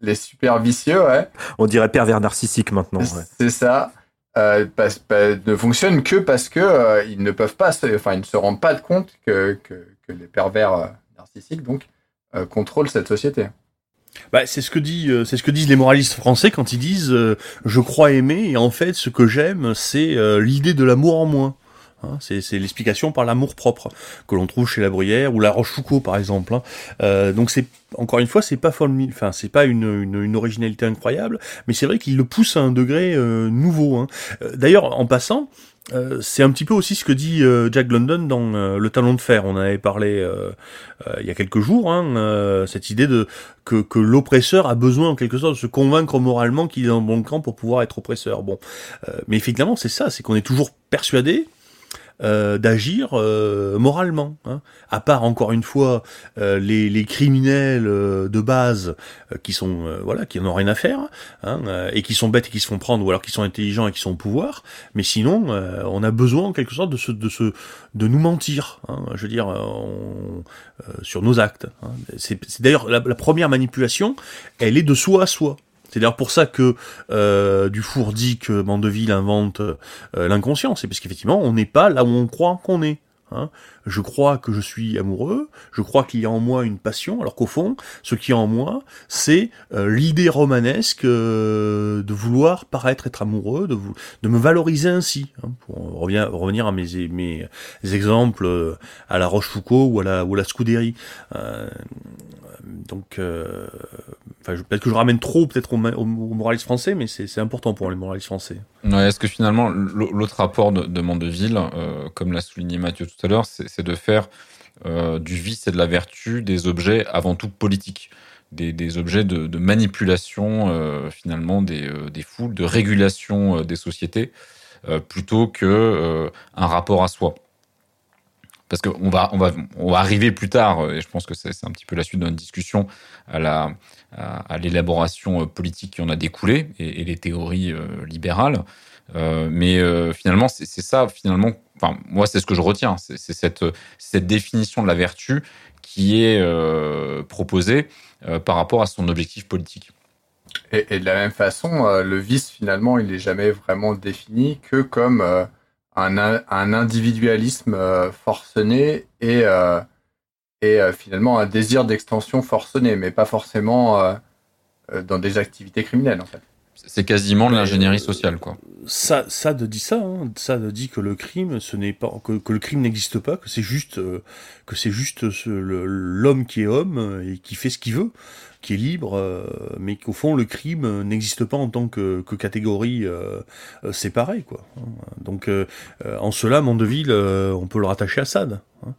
Speaker 3: les super vicieux, ouais,
Speaker 5: On dirait pervers narcissique maintenant. ouais.
Speaker 3: c'est ça, euh, pas- ne fonctionnent que parce que euh, ils ne peuvent pas, se, enfin, ils ne se rendent pas compte que, que, que les pervers narcissiques donc euh, contrôlent cette société.
Speaker 4: Bah, c'est ce que dit, euh, c'est ce que disent les moralistes français quand ils disent euh, je crois aimer et en fait ce que j'aime c'est euh, l'idée de l'amour en moi. Hein, c'est l'explication par l'amour propre que l'on trouve chez la Bruyère ou la Rochefoucauld par exemple. hein. Euh, donc c'est encore une fois c'est pas enfin c'est pas une, une, une originalité incroyable, mais c'est vrai qu'il le pousse à un degré euh, nouveau. hein. D'ailleurs en passant. Euh, c'est un petit peu aussi ce que dit euh, Jack London dans euh, Le Talon de Fer. On avait parlé il y a quelques jours. Hein, cette idée de que, l'oppresseur a besoin en quelque sorte de se convaincre moralement qu'il est dans le bon camp pour pouvoir être oppresseur. Bon, mais effectivement c'est ça, c'est qu'on est toujours persuadé euh, d'agir euh, moralement. Hein. À part encore une fois euh, les, les criminels euh, de base euh, qui sont euh, voilà qui n'ont rien à faire hein, et qui sont bêtes et qui se font prendre ou alors qui sont intelligents et qui sont au pouvoir. Mais sinon on a besoin en quelque sorte de se de se de nous mentir. Hein. Je veux dire on- sur nos actes. hein. C'est d'ailleurs la première manipulation, elle est de soi à soi. C'est d'ailleurs pour ça que euh, Dufour dit que Mandeville invente euh, l'inconscient. C'est parce qu'effectivement, on n'est pas là où on croit qu'on est. hein. Je crois que je suis amoureux, je crois qu'il y a en moi une passion, alors qu'au fond, ce qui est en moi, c'est euh, l'idée romanesque euh, de vouloir paraître être amoureux, de, vou- de me valoriser ainsi. hein, pour revient- revenir à mes, mes exemples euh, à la Rochefoucauld ou à la, ou à la Scudéry. Euh, donc, euh, peut-être que je ramène trop peut-être aux, aux- aux moralistes français, mais c'est important pour les moralistes français.
Speaker 2: Ouais, Est-ce que finalement, l'au- l'autre rapport de, de Mandeville, euh, comme l'a souligné Mathieu tout à l'heure, c'est de faire euh, du vice et de la vertu des objets avant tout politiques, des, objets de, manipulation euh, finalement des, des foules, de régulation des sociétés, plutôt que un rapport à soi. Parce qu'on va, on va, on va arriver plus tard, euh, et je pense que c'est un petit peu la suite de notre discussion, à la, à, l'élaboration euh, politique qui en a découlé et, les théories euh, libérales. Mais finalement, c'est ça, finalement, enfin, moi, c'est ce que je retiens, c'est cette, cette définition de la vertu qui est proposée par rapport à son objectif politique.
Speaker 3: Et, de la même façon, le vice, finalement, il n'est jamais vraiment défini que comme un, un individualisme euh, forcené et, euh, et euh, finalement un désir d'extension forcené, mais pas forcément dans des activités criminelles, en fait.
Speaker 2: C'est quasiment de l'ingénierie
Speaker 4: euh,
Speaker 2: sociale, quoi.
Speaker 4: Ça, ça de dit ça, hein, ça de dit que le crime, ce n'est pas que, que le crime n'existe pas, que c'est juste euh, que c'est juste ce- l'homme qui est homme euh, et qui fait ce qu'il veut, qui est libre, euh, mais qu'au fond le crime n'existe pas en tant que, que catégorie euh, séparée, quoi. hein. Donc en cela, Mandeville, on peut le rattacher à Sade. hein.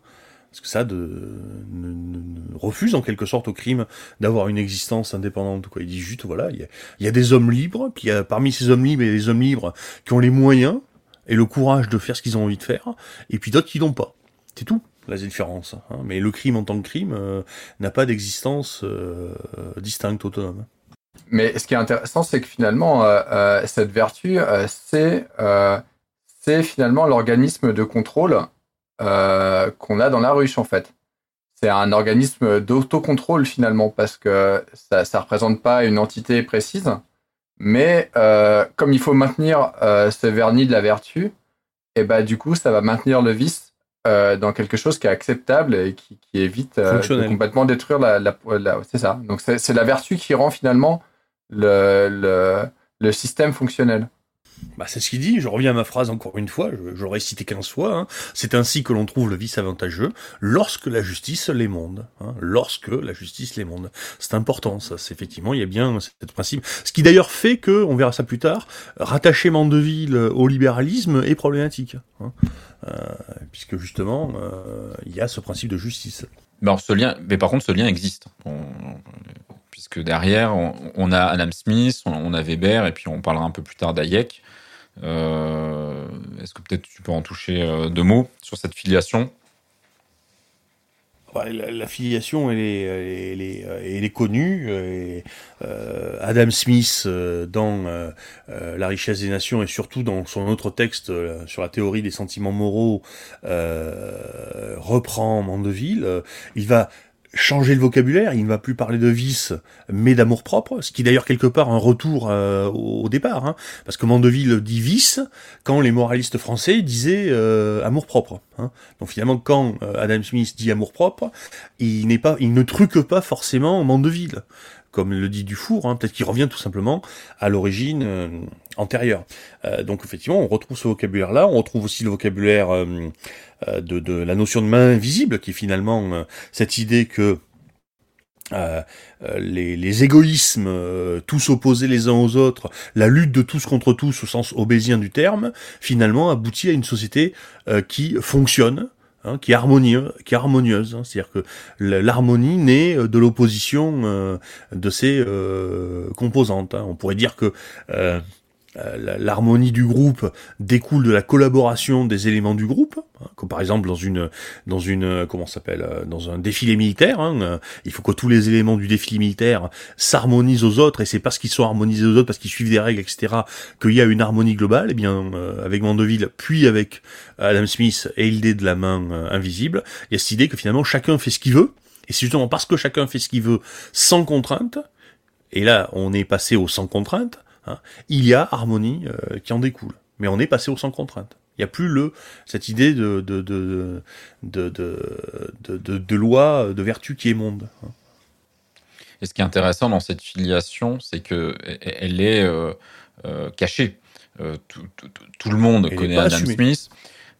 Speaker 4: Parce que ne refuse en quelque sorte au crime d'avoir une existence indépendante. Il dit juste, voilà, il y a, des hommes libres, puis parmi ces hommes libres, il y a des hommes libres qui ont les moyens et le courage de faire ce qu'ils ont envie de faire, et puis d'autres qui l'ont pas. C'est tout, la différence. hein. Mais le crime en tant que crime euh, n'a pas d'existence euh, distincte, autonome.
Speaker 3: Mais ce qui est intéressant, c'est que finalement, euh, cette vertu, c'est finalement l'organisme de contrôle euh, qu'on a dans la ruche, en fait. C'est un organisme d'autocontrôle, finalement, parce que ça ne représente pas une entité précise, Mais euh, comme il faut maintenir euh, ce vernis de la vertu, et bah du coup, ça va maintenir le vice dans quelque chose qui est acceptable et qui, qui évite de complètement détruire la. la, la- c'est ça. Donc c'est c'est la vertu qui rend finalement le, le, le système fonctionnel.
Speaker 4: Bah, c'est ce qu'il dit, je reviens à ma phrase encore une fois, j'aurais cité 15 fois, hein. c'est ainsi que l'on trouve le vice avantageux lorsque la justice l'émonde. Hein. Lorsque la justice l'émonde. C'est important, ça, c'est effectivement, il y a bien ce principe. Ce qui d'ailleurs fait que, on verra ça plus tard, rattacher Mandeville au libéralisme est problématique. Hein. Euh, puisque justement, euh, il y a ce principe de justice.
Speaker 2: Mais, ce lien, mais par contre, ce lien existe. Puisque derrière, on, a Adam Smith, on, on a Weber, et puis on parlera un peu plus tard d'Hayek. Euh, Est-ce que peut-être tu peux en toucher euh, deux mots sur cette filiation?
Speaker 4: Ouais, la, filiation, elle est, euh, connue. Adam Smith, dans La richesse des nations et surtout dans son autre texte sur la théorie des sentiments moraux, reprend Mandeville. Il va changer le vocabulaire, il ne va plus parler de vice, mais d'amour propre, ce qui est d'ailleurs quelque part un retour euh, au départ, hein, parce que Mandeville dit vice quand les moralistes français disaient euh, amour propre. Hein. Donc finalement, quand euh, Adam Smith dit amour propre, il n'est pas, il ne truque pas forcément Mandeville, comme le dit Dufour. Hein, Peut-être qu'il revient tout simplement à l'origine antérieure. Euh, donc effectivement, on retrouve ce vocabulaire-là. On retrouve aussi le vocabulaire euh, euh, de, de la notion de main invisible, qui est finalement euh, cette idée que euh, euh, les, les égoïsmes, euh, tous opposés les uns aux autres, la lutte de tous contre tous au sens obésien du terme, finalement aboutit à une société euh, qui fonctionne, hein, qui harmonieuse, qui est harmonieuse. hein. C'est-à-dire que l'harmonie naît de l'opposition de euh, composantes. hein. On pourrait dire que l'harmonie du groupe découle de la collaboration des éléments du groupe, hein, comme par exemple dans une dans une euh, comment s'appelle euh, dans un défilé militaire. hein, euh, il faut que tous les éléments du défilé militaire s'harmonisent aux autres, et c'est parce qu'ils sont harmonisés aux autres, parce qu'ils suivent des règles, etc., qu'il y a une harmonie globale. Et bien, euh, avec Mandeville, puis avec Adam Smith et l'idée de la main euh, invisible, il y a cette idée que finalement chacun fait ce qu'il veut, et c'est justement parce que chacun fait ce qu'il veut sans contrainte, et là on est passé au sans contrainte, hein, il y a harmonie euh, qui en découle. Mais on est passé au sans contrainte. Il n'y a plus le cette idée de de de de loi de vertu qui émonde. hein.
Speaker 2: Et ce qui est intéressant dans cette filiation, c'est que elle est euh, euh, cachée. Tout, tout- tout- tout le monde connaît Adam. Smith.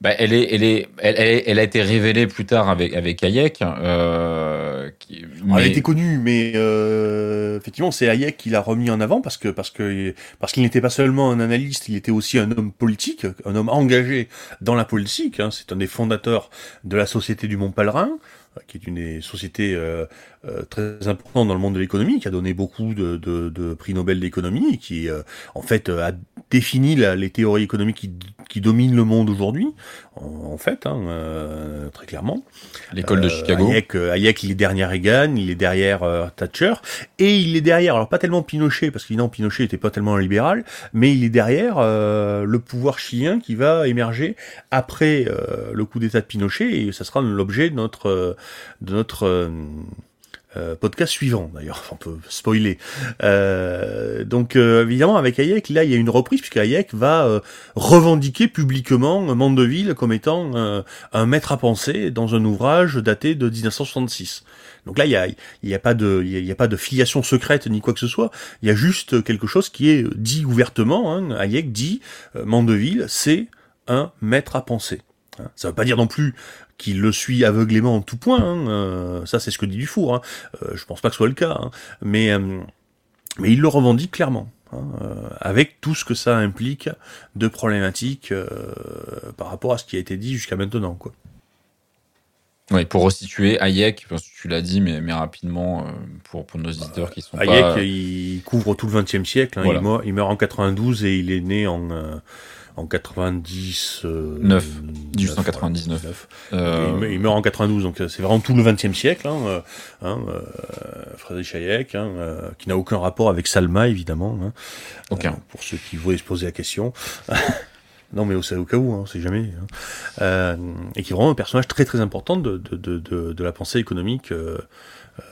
Speaker 2: Bah, elle, est, elle, est, elle, elle, elle a été révélée plus tard avec, avec Hayek. Euh, qui, mais-
Speaker 4: Elle était connue, mais euh, effectivement, c'est Hayek qui l'a remis en avant parce que parce que parce qu'il n'était pas seulement un analyste, il était aussi un homme politique, un homme engagé dans la politique. hein. C'est un des fondateurs de la Société du Mont Pèlerin, euh, qui est une des sociétés euh, euh, très importantes dans le monde de l'économie, qui a donné beaucoup de, de, de prix Nobel d'économie, et qui euh, en fait euh, a défini la- les théories économiques qui, qui dominent le monde aujourd'hui, en, en fait, hein, euh, très clairement.
Speaker 2: L'école de
Speaker 4: Euh,
Speaker 2: Chicago.
Speaker 4: Hayek, Hayek, il est derrière Reagan, il est derrière Thatcher, et il est derrière, alors pas tellement Pinochet, parce qu'évidemment Pinochet était pas tellement libéral, mais il est derrière euh, le pouvoir chilien qui va émerger après euh, le coup d'état de Pinochet, et ça sera l'objet de notre, de notre podcast suivant d'ailleurs, on peut spoiler. Euh, donc euh, évidemment avec Hayek, là il y a une reprise puisque Hayek va euh, revendiquer publiquement Mandeville comme étant euh, un maître à penser dans un ouvrage daté de 1966. Donc là il y a, y a pas de il y a, pas de filiation secrète ni quoi que ce soit. Il y a juste quelque chose qui est dit ouvertement. Hein. Hayek dit euh, Mandeville c'est un maître à penser. Hein. Ça veut pas dire non plus qu'il le suit aveuglément en tout point. hein, euh, ça, c'est ce que dit Dufour. Hein. Euh, je pense pas que ce soit le cas, hein. mais euh, mais il le revendique clairement, hein, euh, avec tout ce que ça implique de problématiques euh, par rapport à ce qui a été dit jusqu'à maintenant, quoi.
Speaker 2: Oui, pour resituer Hayek, parce que tu l'as dit, mais, mais rapidement, euh, pour, pour nos auditeurs qui sont
Speaker 4: Hayek,
Speaker 2: pas...
Speaker 4: il couvre tout le XXe siècle. hein,
Speaker 2: Voilà.
Speaker 4: il, meurt, il meurt en 92 et il est né en euh, en 90. euh,
Speaker 2: Neuf.
Speaker 4: neuf,
Speaker 2: 1899.
Speaker 4: ouais, neuf.
Speaker 2: euh,
Speaker 4: Il, me- il meurt en 92, donc euh, c'est vraiment tout le XXe siècle. Hein, euh, hein, euh, Friedrich Hayek, hein, euh, qui n'a aucun rapport avec Salma, évidemment. Hein,
Speaker 2: Aucun.
Speaker 4: pour ceux qui voulaient se poser la question. non, mais au, au cas où, hein, c'est jamais. hein. Euh, et qui est vraiment un personnage très très important de, de, de, de, de la pensée économique euh,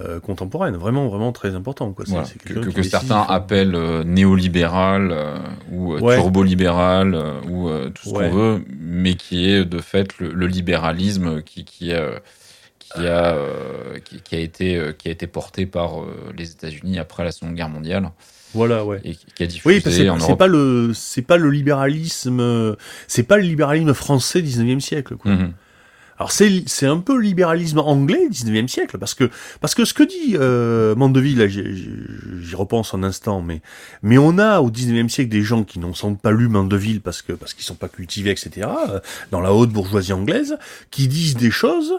Speaker 4: euh, contemporaine. Vraiment, vraiment très important. Quoi.
Speaker 2: Voilà. Que, que certains appellent euh, néolibéral euh, ou
Speaker 4: Ouais.
Speaker 2: turbolibéral euh, ou euh, tout ce
Speaker 4: Ouais.
Speaker 2: qu'on veut, mais qui est de fait le, le libéralisme qui, qui, euh, qui, a, euh, qui, qui a été, euh, qui a été porté par euh, les États-Unis après la Seconde Guerre mondiale
Speaker 4: Voilà, ouais.
Speaker 2: et qui a diffusé
Speaker 4: Oui, parce que c'est pas le, c'est pas le libéralisme, euh, c'est pas le libéralisme français 19e siècle. Quoi.
Speaker 2: Mhm.
Speaker 4: Alors c'est un peu le libéralisme anglais 19e siècle parce que parce que ce que dit euh, Mandeville, j'y- repense un instant, mais mais on a au 19e siècle des gens qui n'ont sans pas lu Mandeville parce que parce qu'ils sont pas cultivés, etc. euh, Dans la haute bourgeoisie anglaise, qui disent des choses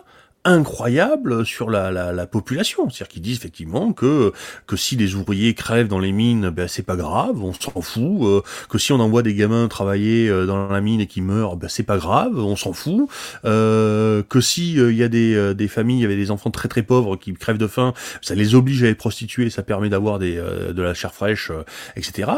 Speaker 4: incroyables sur la, la, la population, c'est-à-dire qu'ils disent effectivement que que si les ouvriers crèvent dans les mines, ben c'est pas grave, on s'en fout. euh, que si on envoie des gamins travailler euh, dans la mine et qu'ils meurent, ben c'est pas grave, on s'en fout. Euh, que si euh, il y a des, euh, des familles, avait des enfants très très pauvres qui crèvent de faim, ça les oblige à être prostitués, ça permet d'avoir des de la chair fraîche, etc.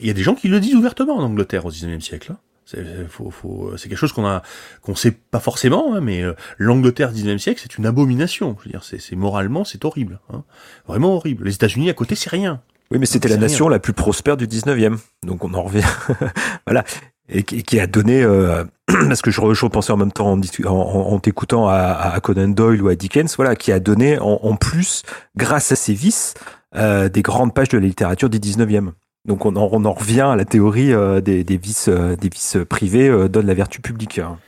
Speaker 4: Il y a des gens qui le disent ouvertement en Angleterre au 19e siècle. hein. C'est faut, faut, c'est quelque chose qu'on a qu'on sait pas forcément, hein, mais euh, l'Angleterre du 19e siècle, c'est une abomination. Je veux dire, c'est moralement, c'est horrible, hein. vraiment horrible. Les États-Unis à côté, c'est rien.
Speaker 5: Oui, mais c'était la nation la plus prospère du 19e. Donc on en revient. voilà. Et qui, qui a donné, euh, parce que je, je repensais en même temps en, en- en t'écoutant à, à Conan Doyle ou à Dickens, voilà, qui a donné en, en plus, grâce à ses vices, euh, des grandes pages de la littérature du 19e. Donc on en, on en revient à la théorie euh, des, des vices, euh, des vices privés euh, donnent la vertu publique. hein.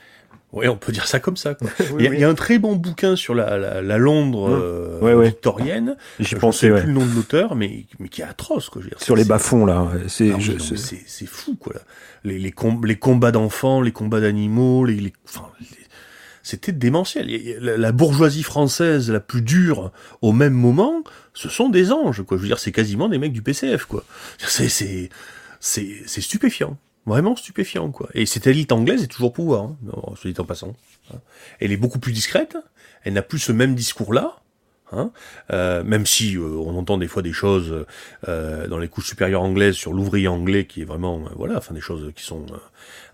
Speaker 4: Oui, on peut dire ça comme ça. Quoi. il, y a, il y a un très bon bouquin sur la, la, la Londres
Speaker 5: Mmh.
Speaker 4: euh,
Speaker 5: Ouais, ouais.
Speaker 4: victorienne.
Speaker 5: J'y
Speaker 4: Je
Speaker 5: pensais,
Speaker 4: sais
Speaker 5: ouais.
Speaker 4: plus le nom de l'auteur, mais, mais qui est atroce. Quoi, je veux dire.
Speaker 5: Sur les bas-fonds, là. C'est, c'est-
Speaker 4: fou, quoi. là. Les, les, com- les combats d'enfants, les combats d'animaux, les, les, enfin, les- c'était démentiel. La bourgeoisie française la plus dure au même moment, ce sont des anges, quoi. Je veux dire, c'est quasiment des mecs du PCF, quoi. C'est, c'est, c'est, c'est stupéfiant. Vraiment stupéfiant, quoi. Et cette élite anglaise est toujours pouvoir, hein. Le dis en passant. hein. Elle est beaucoup plus discrète. Elle n'a plus ce même discours-là. Hein, euh, même si euh, on entend des fois des choses euh, dans les couches supérieures anglaises sur l'ouvrier anglais qui est vraiment euh, voilà enfin des choses qui sont euh,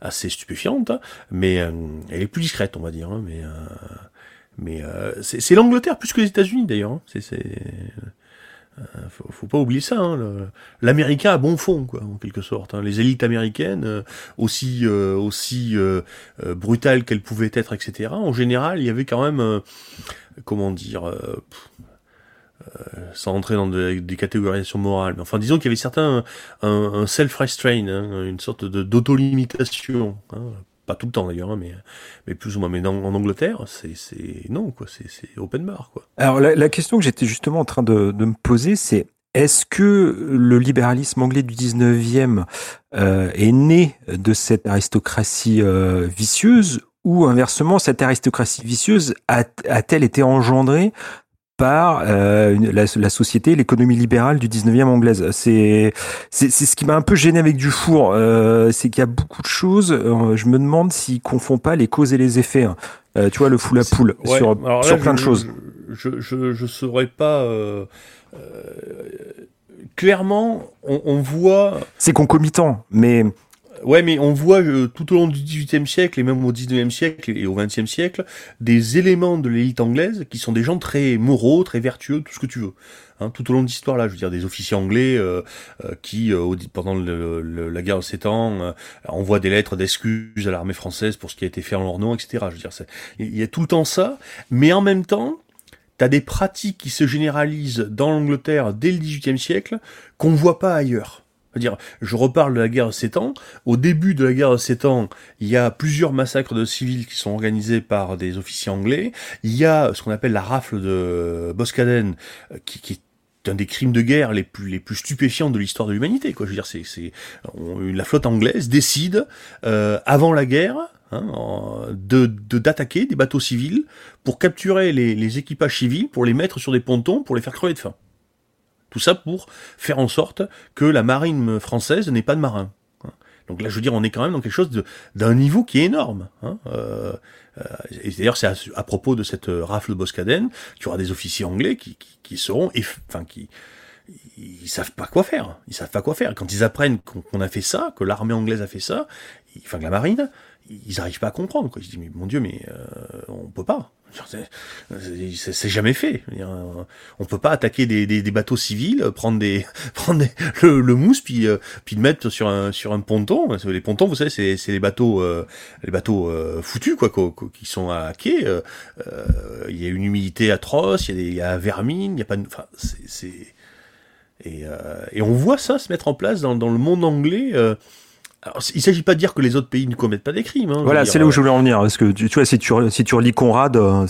Speaker 4: assez stupéfiantes hein, mais euh, elle est plus discrète on va dire hein, mais mais euh, c'est l'Angleterre plus que les États-Unis d'ailleurs hein, c'est euh, faut, faut pas oublier ça hein, l'américain a bon fond quoi en quelque sorte hein. les élites américaines euh, aussi euh, aussi euh, euh, brutales qu'elles pouvaient être etc en général il y avait quand même comment dire pff, sans entrer dans de- des catégorisations morales, mais enfin disons qu'il y avait certains un, un self-restraint, hein, une sorte de d'autolimitation, hein, pas tout le temps d'ailleurs, hein, mais mais plus ou moins. Mais en Angleterre, c'est non quoi, c'est open bar quoi.
Speaker 5: Alors la, question que j'étais justement en train de, me poser, c'est est-ce que le libéralisme anglais du 19e euh, est né de cette aristocratie euh, vicieuse ou inversement cette aristocratie vicieuse a-t-elle été engendrée par euh, la, la société, l'économie libérale du 19e anglaise. C'est c'est ce qui m'a un peu gêné avec Dufour, euh, c'est qu'il y a beaucoup de choses. euh, je me demande s'il confond pas les causes et les effets. hein. Euh, tu vois le fou la poule
Speaker 4: Ouais,
Speaker 5: sur
Speaker 4: là,
Speaker 5: sur plein de choses.
Speaker 4: Je je je saurais pas. clairement, on, on voit
Speaker 5: C'est concomitant, mais
Speaker 4: Ouais, mais on voit euh, tout au long du XVIIIe siècle et même au XIXe siècle et au XXe siècle des éléments de l'élite anglaise qui sont des gens très moraux, très vertueux, tout ce que tu veux. Hein, tout au long de l'histoire là, je veux dire des officiers anglais euh, euh, qui pendant le- la guerre de Sept Ans envoient des lettres d'excuses à l'armée française pour ce qui a été fait en leur nom, etc. Je veux dire, il y a tout le temps ça, mais en même temps, t'as des pratiques qui se généralisent dans l'Angleterre dès le XVIIIe siècle qu'on voit pas ailleurs. Je reparle de la guerre de Sept Ans. Au début de la guerre de Sept Ans, il y a plusieurs massacres de civils qui sont organisés par des officiers anglais. Il y a ce qu'on appelle la rafle de Boscaden, euh, qui, est un des crimes de guerre les plus stupéfiants de l'histoire de l'humanité. Quoi, la flotte anglaise décide euh, avant la guerre. hein, de d'attaquer des bateaux civils pour capturer les équipages civils, pour les mettre sur des pontons, pour les faire crever de faim. Tout ça pour faire en sorte que la marine française n'ait pas de marins. hein. Donc là, je veux dire, on est quand même dans quelque chose d'un niveau qui est énorme. hein. Euh, euh, et d'ailleurs, c'est à, propos de cette euh, rafle de Boscaden qu'il y aura des officiers anglais qui, qui, seront, enfin, qui ils savent pas quoi faire. Ils savent pas quoi faire. Quand ils apprennent qu'on a fait ça, que l'armée anglaise a fait ça, enfin la marine, ils n'arrivent pas à comprendre. Quoi. Se disent, mais mon Dieu, mais euh, on peut pas. C'est jamais fait. On peut pas attaquer des, des, des, bateaux civils, prendre des prendre des, le, le, mousse puis euh, puis le mettre sur un sur un ponton. Les pontons, vous savez, c'est c'est les bateaux euh, les bateaux euh, foutus quoi, qui sont à quai. Il y a une humidité atroce, il y a des, y a vermine, il y a pas, enfin c'est et, et on voit ça se mettre en place dans dans le monde anglais. Alors, il ne s'agit pas de dire que les autres pays ne commettent pas des crimes. Hein,
Speaker 5: voilà, c'est là où je voulais en venir. Parce que tu, vois, si tu, si tu relis Conrad. Euh,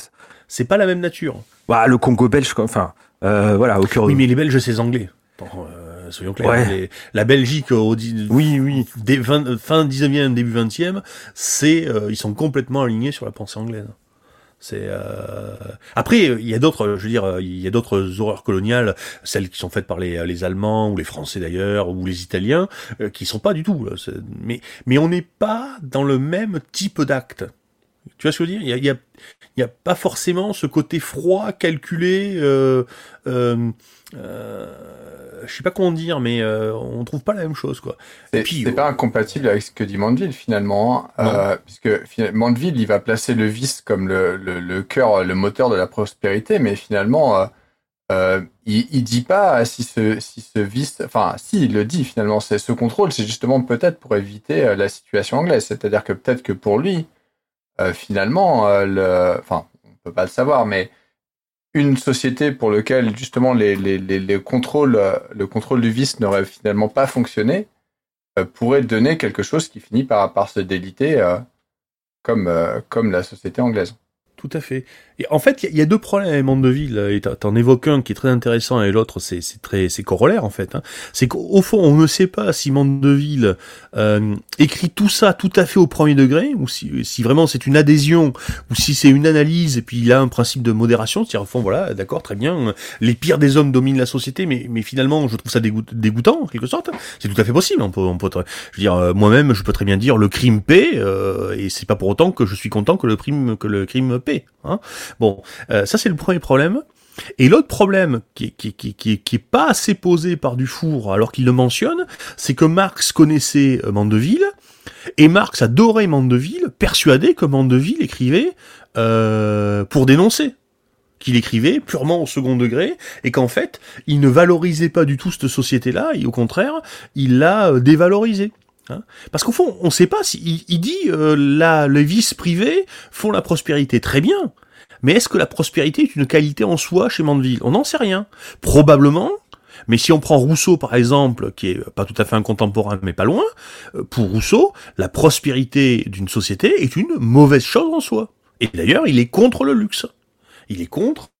Speaker 4: c'est pas la même nature.
Speaker 5: Bah, le Congo belge, enfin, euh, voilà, au cœur.
Speaker 4: Oui, mais les Belges, c'est anglais. Euh, soyons clairs. la Belgique, au, oui, oui. Des fin 19e, début 20e, c'est, ils sont complètement alignés sur la pensée anglaise. C'est euh... après il y a d'autres, je veux dire, il y a d'autres horreurs coloniales, celles qui sont faites par les, les Allemands ou les Français d'ailleurs ou les Italiens, euh, qui sont pas du tout. Mais mais on n'est pas dans le même type d'acte. Tu vois ce que je veux dire? Il y a, y, a, y a, pas forcément ce côté froid, calculé. Euh, euh, euh je sais pas comment dire, mais euh, on trouve pas la même chose, quoi.
Speaker 3: C'est pas incompatible avec ce que dit Mandeville finalement, hein. euh, puisque Mandeville il va placer le vice comme le, le, le cœur, le moteur de la prospérité, mais finalement euh, euh il, il dit pas si ce si ce vice, enfin si il le dit finalement, c'est ce contrôle, c'est justement peut-être pour éviter euh, la situation anglaise, c'est-à-dire que peut-être que pour lui, finalement, le, enfin on peut pas le savoir, mais une société pour laquelle justement les, les, les, les contrôles, le contrôle du vice n'aurait finalement pas fonctionné, euh, pourrait donner quelque chose qui finit par, par se déliter euh, comme, euh, comme la société anglaise.
Speaker 4: Tout à fait. Et en fait, il y, a deux problèmes à Mandeville. Et t'en évoques un qui est très intéressant et l'autre c'est très c'est corollaire en fait. Hein. C'est qu'au fond, on ne sait pas si Mandeville euh, écrit tout ça tout à fait au premier degré ou si, vraiment c'est une adhésion ou si c'est une analyse et puis il a un principe de modération. C'est-à-dire au fond, voilà, d'accord, très bien. Les pires des hommes dominent la société, mais finalement, je trouve ça dégoûtant en quelque sorte. C'est tout à fait possible. On peut, on peut, je veux dire, euh, moi-même, je peux très bien dire le crime paie euh, et c'est pas pour autant que je suis content que le crime que le crime paie. Hein. Bon, euh, ça c'est le premier problème. Et l'autre problème qui, qui, qui, qui, qui est pas assez posé par Dufour alors qu'il le mentionne, c'est que Marx connaissait euh, Mandeville, et Marx adorait Mandeville, persuadé que Mandeville écrivait euh, pour dénoncer qu'il écrivait purement au second degré et qu'en fait il ne valorisait pas du tout cette société-là et au contraire il l'a dévalorisée. Hein Parce qu'au fond, on ne sait pas si il, dit euh, les vices privés font la prospérité très bien, mais est-ce que la prospérité est une qualité en soi chez Mandeville? On n'en sait rien. Probablement. Mais si on prend Rousseau par exemple, qui est pas tout à fait un contemporain mais pas loin, euh, pour Rousseau, la prospérité d'une société est une mauvaise chose en soi. Et d'ailleurs, il est contre le luxe. Il est contre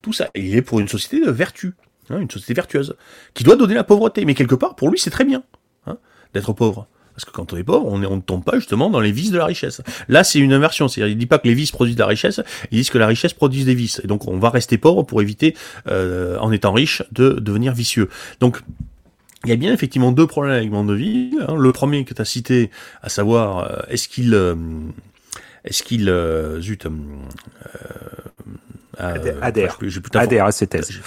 Speaker 4: tout ça. Il est pour une société de vertu, hein, une société vertueuse, qui doit donner la pauvreté. Mais quelque part, pour lui, c'est très bien hein, d'être pauvre. Parce que quand on est pauvre, on, ne tombe pas justement dans les vices de la richesse. Là, c'est une inversion. C'est-à-dire, il dit pas que les vices produisent de la richesse, ils disent que la richesse produit des vices. Et donc, on va rester pauvre pour éviter, euh, en étant riche, de devenir vicieux. Donc, il y a bien effectivement deux problèmes avec Mandeville. Hein. Le premier que tu as cité, à savoir, euh, est-ce qu'il... Euh, est-ce qu'il... zut...
Speaker 5: adhère. Adhère à ses thèses.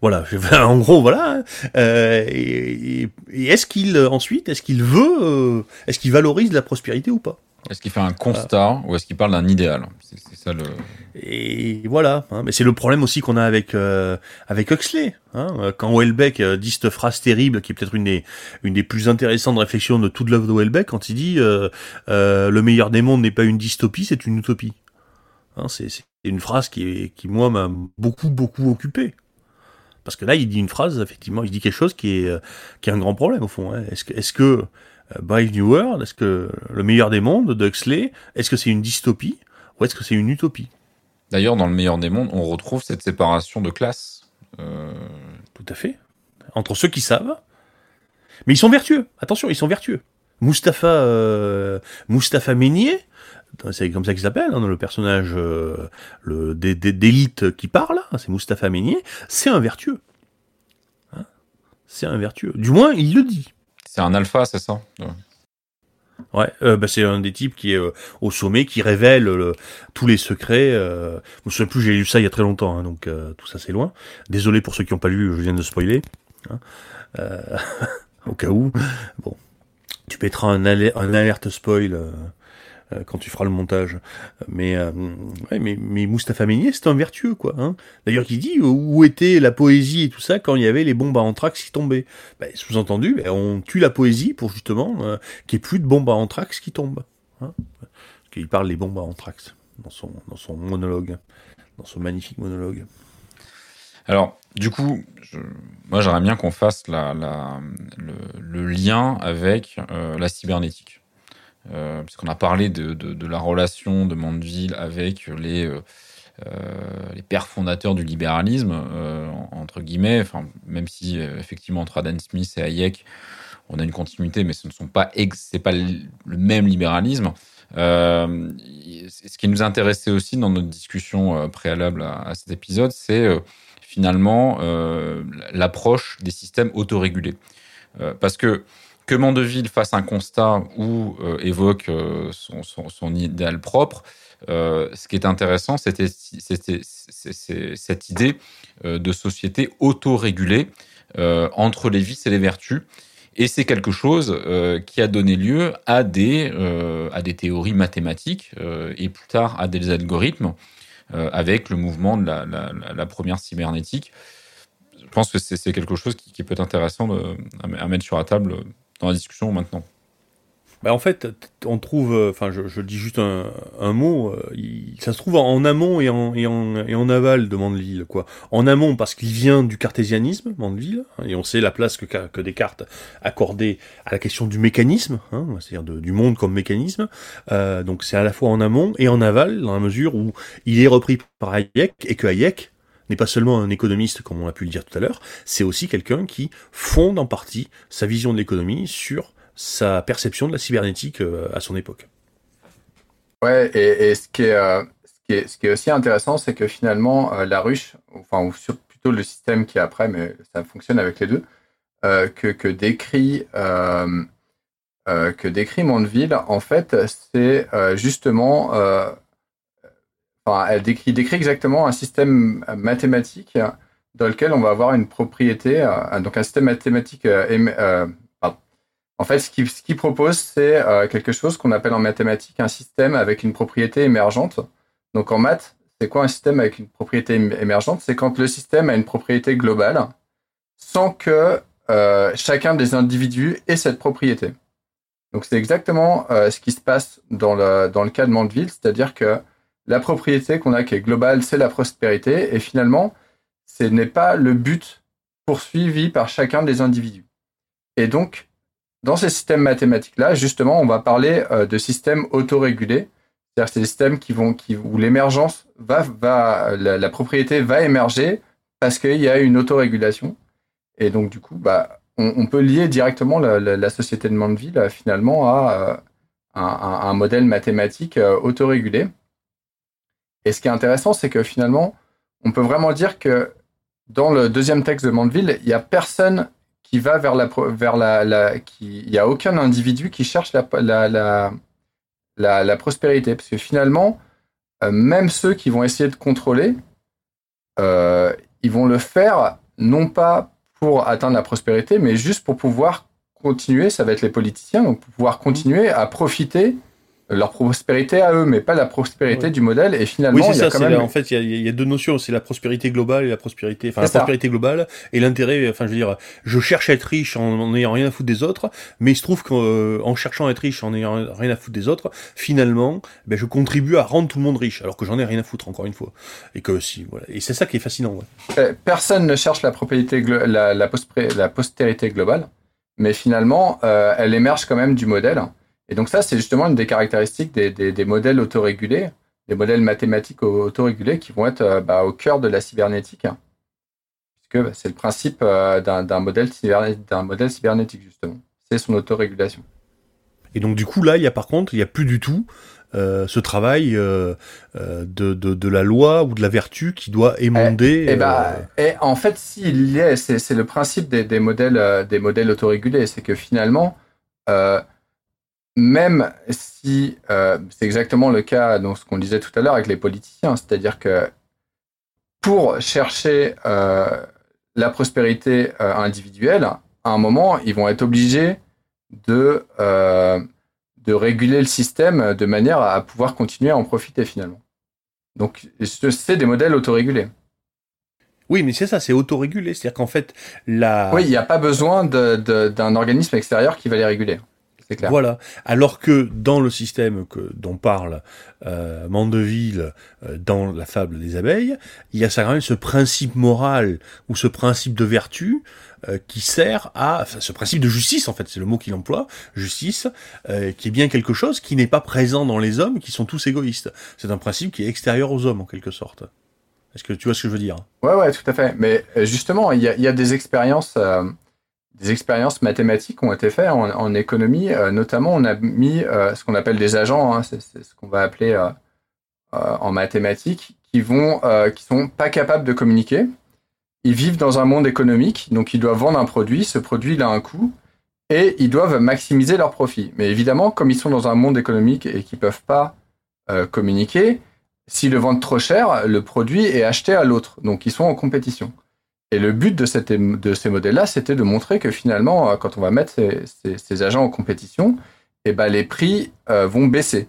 Speaker 4: Voilà, en gros, voilà. Euh, et, est-ce qu'il ensuite, est-ce qu'il veut, euh, est-ce qu'il valorise la prospérité ou pas?
Speaker 2: Est-ce qu'il fait un constat ou est-ce qu'il parle d'un idéal? C'est ça le.
Speaker 4: Et voilà, hein, mais c'est le problème aussi qu'on a avec euh, avec Huxley. Hein, quand Houellebecq dit cette phrase terrible, qui est peut-être une des une des plus intéressantes réflexions de toute l'œuvre de Houellebecq, quand il dit le meilleur des mondes n'est pas une dystopie, c'est une utopie. Hein, c'est une phrase qui, qui moi m'a beaucoup beaucoup occupé. Parce que là, il dit une phrase, effectivement, il dit quelque chose qui est, euh, qui est un grand problème, au fond. Hein. Est-ce que, est-ce que euh, Brave New World, est-ce que le meilleur des mondes d'Huxley, est-ce que c'est une dystopie ou est-ce que c'est une utopie?
Speaker 2: D'ailleurs, dans le meilleur des mondes, on retrouve cette séparation de classe. Euh...
Speaker 4: Tout à fait. Entre ceux qui savent, mais ils sont vertueux. Attention, ils sont vertueux. Mustapha, euh, Mustapha Meignier, c'est comme ça qu'il s'appelle, hein, le personnage euh, le, d'élite qui parle, hein, c'est Mustapha Meignier, c'est un vertueux. Hein c'est un vertueux. Du moins, il le dit.
Speaker 2: C'est un alpha, c'est ça?
Speaker 4: Ouais, euh, bah, c'est un des types qui est euh, au sommet, qui révèle tous les secrets. je me souviens plus, j'ai lu ça il y a très longtemps, hein, donc tout ça c'est loin. Désolé pour ceux qui n'ont pas lu, je viens de spoiler. au cas où. Bon. Tu mettras un, un alerte spoil euh, quand tu feras le montage. Mais, euh, ouais, mais, mais Moustapha Meignet, c'est un vertueux, quoi. Hein. D'ailleurs, qui dit où était la poésie et tout ça quand il y avait les bombes à anthrax qui tombaient? Ben, Sous-entendu, ben, on tue la poésie pour justement euh, qu'il n'y ait plus de bombes à anthrax qui tombent. Hein. qu'il parle des bombes à anthrax dans son, dans son monologue, dans son magnifique monologue.
Speaker 2: Alors, du coup, je, moi j'aimerais bien qu'on fasse la, la, le, le, lien avec euh, la cybernétique. Euh, puisqu'on a parlé de, la relation de Mandeville avec les, euh, euh pères fondateurs du libéralisme, euh, entre guillemets, enfin, même si effectivement entre Adam Smith et Hayek, on a une continuité, mais ce ne sont pas, c'est pas le même libéralisme. Ce qui nous intéressait aussi dans notre discussion préalable à, à cet épisode, c'est finalement l'approche des systèmes autorégulés. Parce que que Mandeville fasse un constat ou euh, évoque euh, son, idéal propre, euh, ce qui est intéressant, c'était cette idée de société autorégulée entre les vices et les vertus. Et c'est quelque chose qui a donné lieu à des, théories mathématiques et plus tard à des algorithmes avec le mouvement de la, première cybernétique. Je pense que c'est quelque chose qui, peut être intéressant à mettre sur la table dans la discussion maintenant
Speaker 4: bah en fait, on trouve, euh, enfin, je, je, dis juste un, un mot, euh, il, ça se trouve en, amont et en, et, en, et en aval de Mandeville, quoi. En amont parce qu'il vient du cartésianisme, Mandeville, hein, et on sait la place que, que Descartes accordait à la question du mécanisme, hein, c'est-à-dire du monde comme mécanisme. Euh, donc c'est à la fois en amont et en aval, dans la mesure où il est repris par Hayek et que Hayek n'est pas seulement un économiste, comme on a pu le dire tout à l'heure, c'est aussi quelqu'un qui fonde en partie sa vision de l'économie sur sa perception de la cybernétique euh, à son époque.
Speaker 3: Ouais, et, et ce, qui est, euh, ce, qui est, aussi intéressant, c'est que finalement, euh, la ruche, enfin, ou plutôt le système qui est après, mais ça fonctionne avec les deux, que, décrit, que décrit Mondeville, en fait, c'est justement enfin, elle décrit, exactement un système mathématique dans lequel on va avoir une propriété, euh, donc un système mathématique. Euh, euh, en fait, ce qu'il qui propose, c'est euh, quelque chose qu'on appelle en mathématiques un système avec une propriété émergente. Donc en maths, c'est quoi un système avec une propriété émergente? C'est quand le système a une propriété globale sans que euh, chacun des individus ait cette propriété. Donc c'est exactement ce qui se passe dans le, dans le cas de Mandeville, c'est-à-dire que la propriété qu'on a qui est globale, c'est la prospérité. Et finalement, ce n'est pas le but poursuivi par chacun des individus. Et donc, dans ces systèmes mathématiques-là, justement, on va parler euh, de systèmes autorégulés. C'est-à-dire c'est des systèmes qui vont, où l'émergence va, la, propriété va émerger parce qu'il y a une autorégulation. Et donc, du coup, bah, on, peut lier directement la, société de Mandeville finalement à, euh, un, modèle mathématique euh, autorégulé. Et ce qui est intéressant, c'est que finalement, on peut vraiment dire que dans le deuxième texte de Mandeville, il n'y a personne qui va vers la, vers la, la qui, il n'y a aucun individu qui cherche la, la, la, prospérité, parce que finalement, euh, même ceux qui vont essayer de contrôler, euh, ils vont le faire non pas pour atteindre la prospérité, mais juste pour pouvoir continuer, ça va être les politiciens, donc pour pouvoir continuer à profiter leur prospérité à eux, mais pas la prospérité oui. du modèle. Et finalement,
Speaker 4: oui,
Speaker 3: il y a
Speaker 4: ça,
Speaker 3: quand même...
Speaker 4: en fait, il y, a, il y, a, deux notions. C'est la prospérité globale et la prospérité, enfin la ça. prospérité globale et l'intérêt. Enfin, je veux dire, je cherche à être riche en n'ayant rien à foutre des autres, mais il se trouve qu'en euh, cherchant à être riche en n'ayant rien à foutre des autres, finalement, ben, je contribue à rendre tout le monde riche, alors que j'en ai rien à foutre encore une fois. Et que si, voilà. Et c'est ça qui est fascinant. Ouais.
Speaker 3: Personne ne cherche la propriété, la, la, la postérité globale, mais finalement, euh, elle émerge quand même du modèle. Et donc ça, c'est justement une des caractéristiques des, des, des, modèles autorégulés, des modèles mathématiques autorégulés qui vont être euh, bah, au cœur de la cybernétique, hein, puisque bah, c'est le principe euh, d'un modèle, d'un modèle cybernétique, justement. C'est son autorégulation.
Speaker 4: Et donc du coup, là, il y a par contre, il n'y a plus du tout euh, ce travail euh, de, de, de, la loi ou de la vertu qui doit émonder.
Speaker 3: Et, et, bah, et en fait, s'il y est, c'est le principe des, des, modèles, des modèles autorégulés, c'est que finalement, même si euh, c'est exactement le cas dans ce qu'on disait tout à l'heure avec les politiciens, c'est-à-dire que pour chercher euh, la prospérité euh, individuelle, à un moment, ils vont être obligés de, de réguler le système de manière à pouvoir continuer à en profiter finalement. Donc, c'est des modèles autorégulés.
Speaker 4: Oui, mais c'est ça, c'est autorégulé. C'est-à-dire qu'en fait, la.
Speaker 3: Oui, il n'y a pas besoin d'un organisme extérieur qui va les réguler. Clair.
Speaker 4: Voilà. Alors que dans le système que, dont parle euh, Mandeville euh, dans la fable des abeilles, il y a ça quand même ce principe moral ou ce principe de vertu euh, qui sert à enfin, ce principe de justice en fait, c'est le mot qu'il emploie, justice, euh, qui est bien quelque chose qui n'est pas présent dans les hommes qui sont tous égoïstes. C'est un principe qui est extérieur aux hommes en quelque sorte. Est-ce que tu vois ce que je veux dire?
Speaker 3: Ouais, ouais, tout à fait. Mais euh, justement, il y a, y a, des expériences, euh, des expériences mathématiques ont été faites en, économie. Euh, notamment, on a mis euh, ce qu'on appelle des agents, hein, c'est ce qu'on va appeler euh, en mathématiques, qui vont, qui sont pas capables de communiquer. Ils vivent dans un monde économique, donc ils doivent vendre un produit. Ce produit, il a un coût et ils doivent maximiser leur profit. Mais évidemment, comme ils sont dans un monde économique et qu'ils peuvent pas communiquer, S'ils le vendent trop cher, le produit est acheté à l'autre. Donc ils sont en compétition. Et le but de, ces modèles-là, c'était de montrer que finalement, euh, quand on va mettre ces, agents en compétition, eh ben, les prix euh, vont baisser.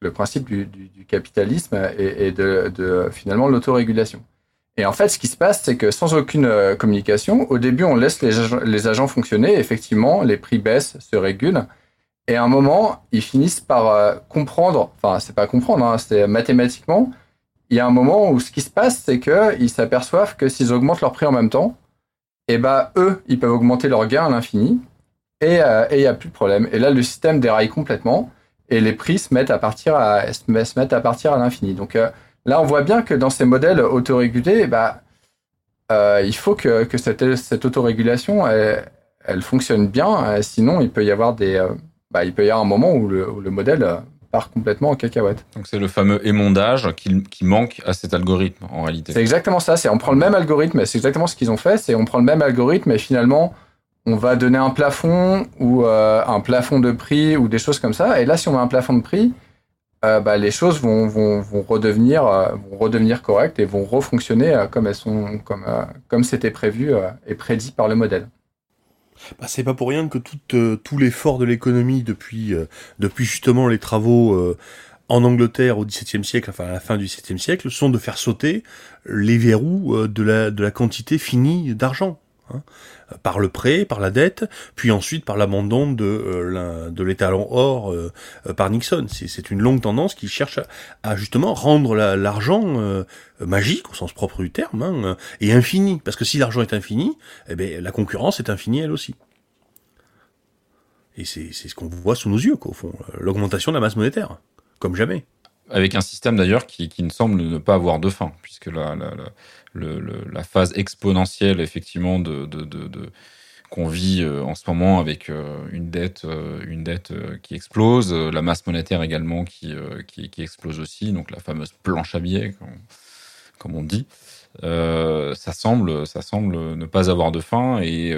Speaker 3: Le principe du, capitalisme et, de, finalement l'autorégulation. Et en fait, ce qui se passe, c'est que sans aucune euh, communication, au début, on laisse les, agents fonctionner. Effectivement, les prix baissent, se régulent. Et à un moment, ils finissent par comprendre, enfin, c'est pas comprendre, hein, c'est mathématiquement, il y a un moment où ce qui se passe, c'est qu'ils s'aperçoivent que s'ils augmentent leur prix en même temps, et bah, eux, ils peuvent augmenter leur gain à l'infini, et euh, il n'y a plus de problème. Et là, le système déraille complètement, et les prix se mettent à partir à, se mettent à partir à l'infini. Donc euh, là, on voit bien que dans ces modèles autorégulés, bah, euh, il faut que, que cette, cette autorégulation, elle, fonctionne bien, sinon il peut y avoir des bah, il peut y avoir un moment où le, modèle euh, part complètement en cacahuète.
Speaker 2: Donc c'est le fameux émondage qui, qui, manque à cet algorithme en réalité.
Speaker 3: C'est exactement ça. C'est on prend le même algorithme, c'est exactement ce qu'ils ont fait. C'est on prend le même algorithme et finalement on va donner un plafond ou euh, un plafond de prix ou des choses comme ça. Et là, si on met un plafond de prix, euh, bah, les choses vont, vont, vont redevenir euh, vont redevenir correctes et vont refonctionner comme elles sont comme comme c'était prévu et prédit par le modèle.
Speaker 4: Bah, c'est pas pour rien que tout, euh, l'effort de l'économie depuis, euh, depuis justement les travaux euh, en Angleterre au XVIIe siècle, enfin à la fin du XVIIe siècle, sont de faire sauter les verrous de la quantité finie d'argent. Hein, par le prêt, par la dette, puis ensuite par l'abandon de, euh, l'étalon or euh, par Nixon. C'est une longue tendance qui cherche à, justement rendre l'argent euh, magique, au sens propre du terme, hein, et infini. Parce que si l'argent est infini, eh bien, la concurrence est infinie elle aussi. Et c'est ce qu'on voit sous nos yeux, au fond. L'augmentation de la masse monétaire, comme jamais.
Speaker 2: Avec un système d'ailleurs qui, qui, ne semble ne pas avoir de fin, puisque la, la, la la phase exponentielle effectivement qu'on vit euh, en ce moment avec euh, une dette, euh, une dette qui explose, la masse monétaire également qui, qui, explose aussi, donc la fameuse planche à billets, comme, on dit. ça semble, ça semble ne pas avoir de fin et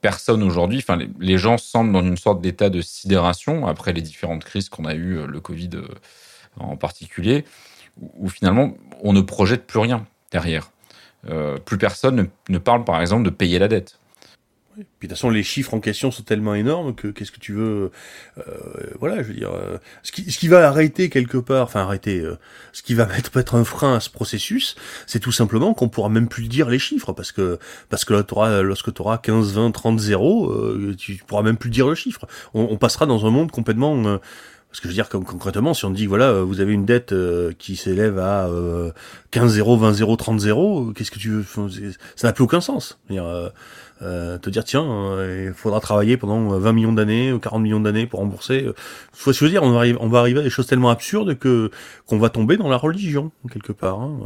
Speaker 2: personne aujourd'hui, enfin les, gens semblent dans une sorte d'état de sidération après les différentes crises qu'on a eues, le Covid en particulier, où finalement on ne projette plus rien derrière. Euh, plus personne ne, ne, parle, par exemple, de payer la dette.
Speaker 4: Oui. Puis de toute façon, les chiffres en question sont tellement énormes que qu'est-ce que tu veux euh, Voilà, je veux dire, euh, ce, qui, ce qui va arrêter quelque part, enfin arrêter, euh, ce qui va mettre peut-être un frein à ce processus, c'est tout simplement qu'on pourra même plus dire les chiffres parce que parce que là, lorsque tu auras 15, 20, 30 zéros, tu pourras même plus dire le chiffre. On, on passera dans un monde complètement parce que je veux dire, comme, concrètement, si on dit, voilà, euh, vous avez une dette euh, qui s'élève à euh, 15 0, 20 0, 30 0, qu'est-ce que tu veux Ça n'a plus aucun sens. Dire, euh, te dire, tiens, il faudra travailler pendant 20 millions d'années ou 40 millions d'années pour rembourser. Faut se dire, on va, arriver, on va arriver à des choses tellement absurdes que qu'on va tomber dans la religion, quelque part. Hein.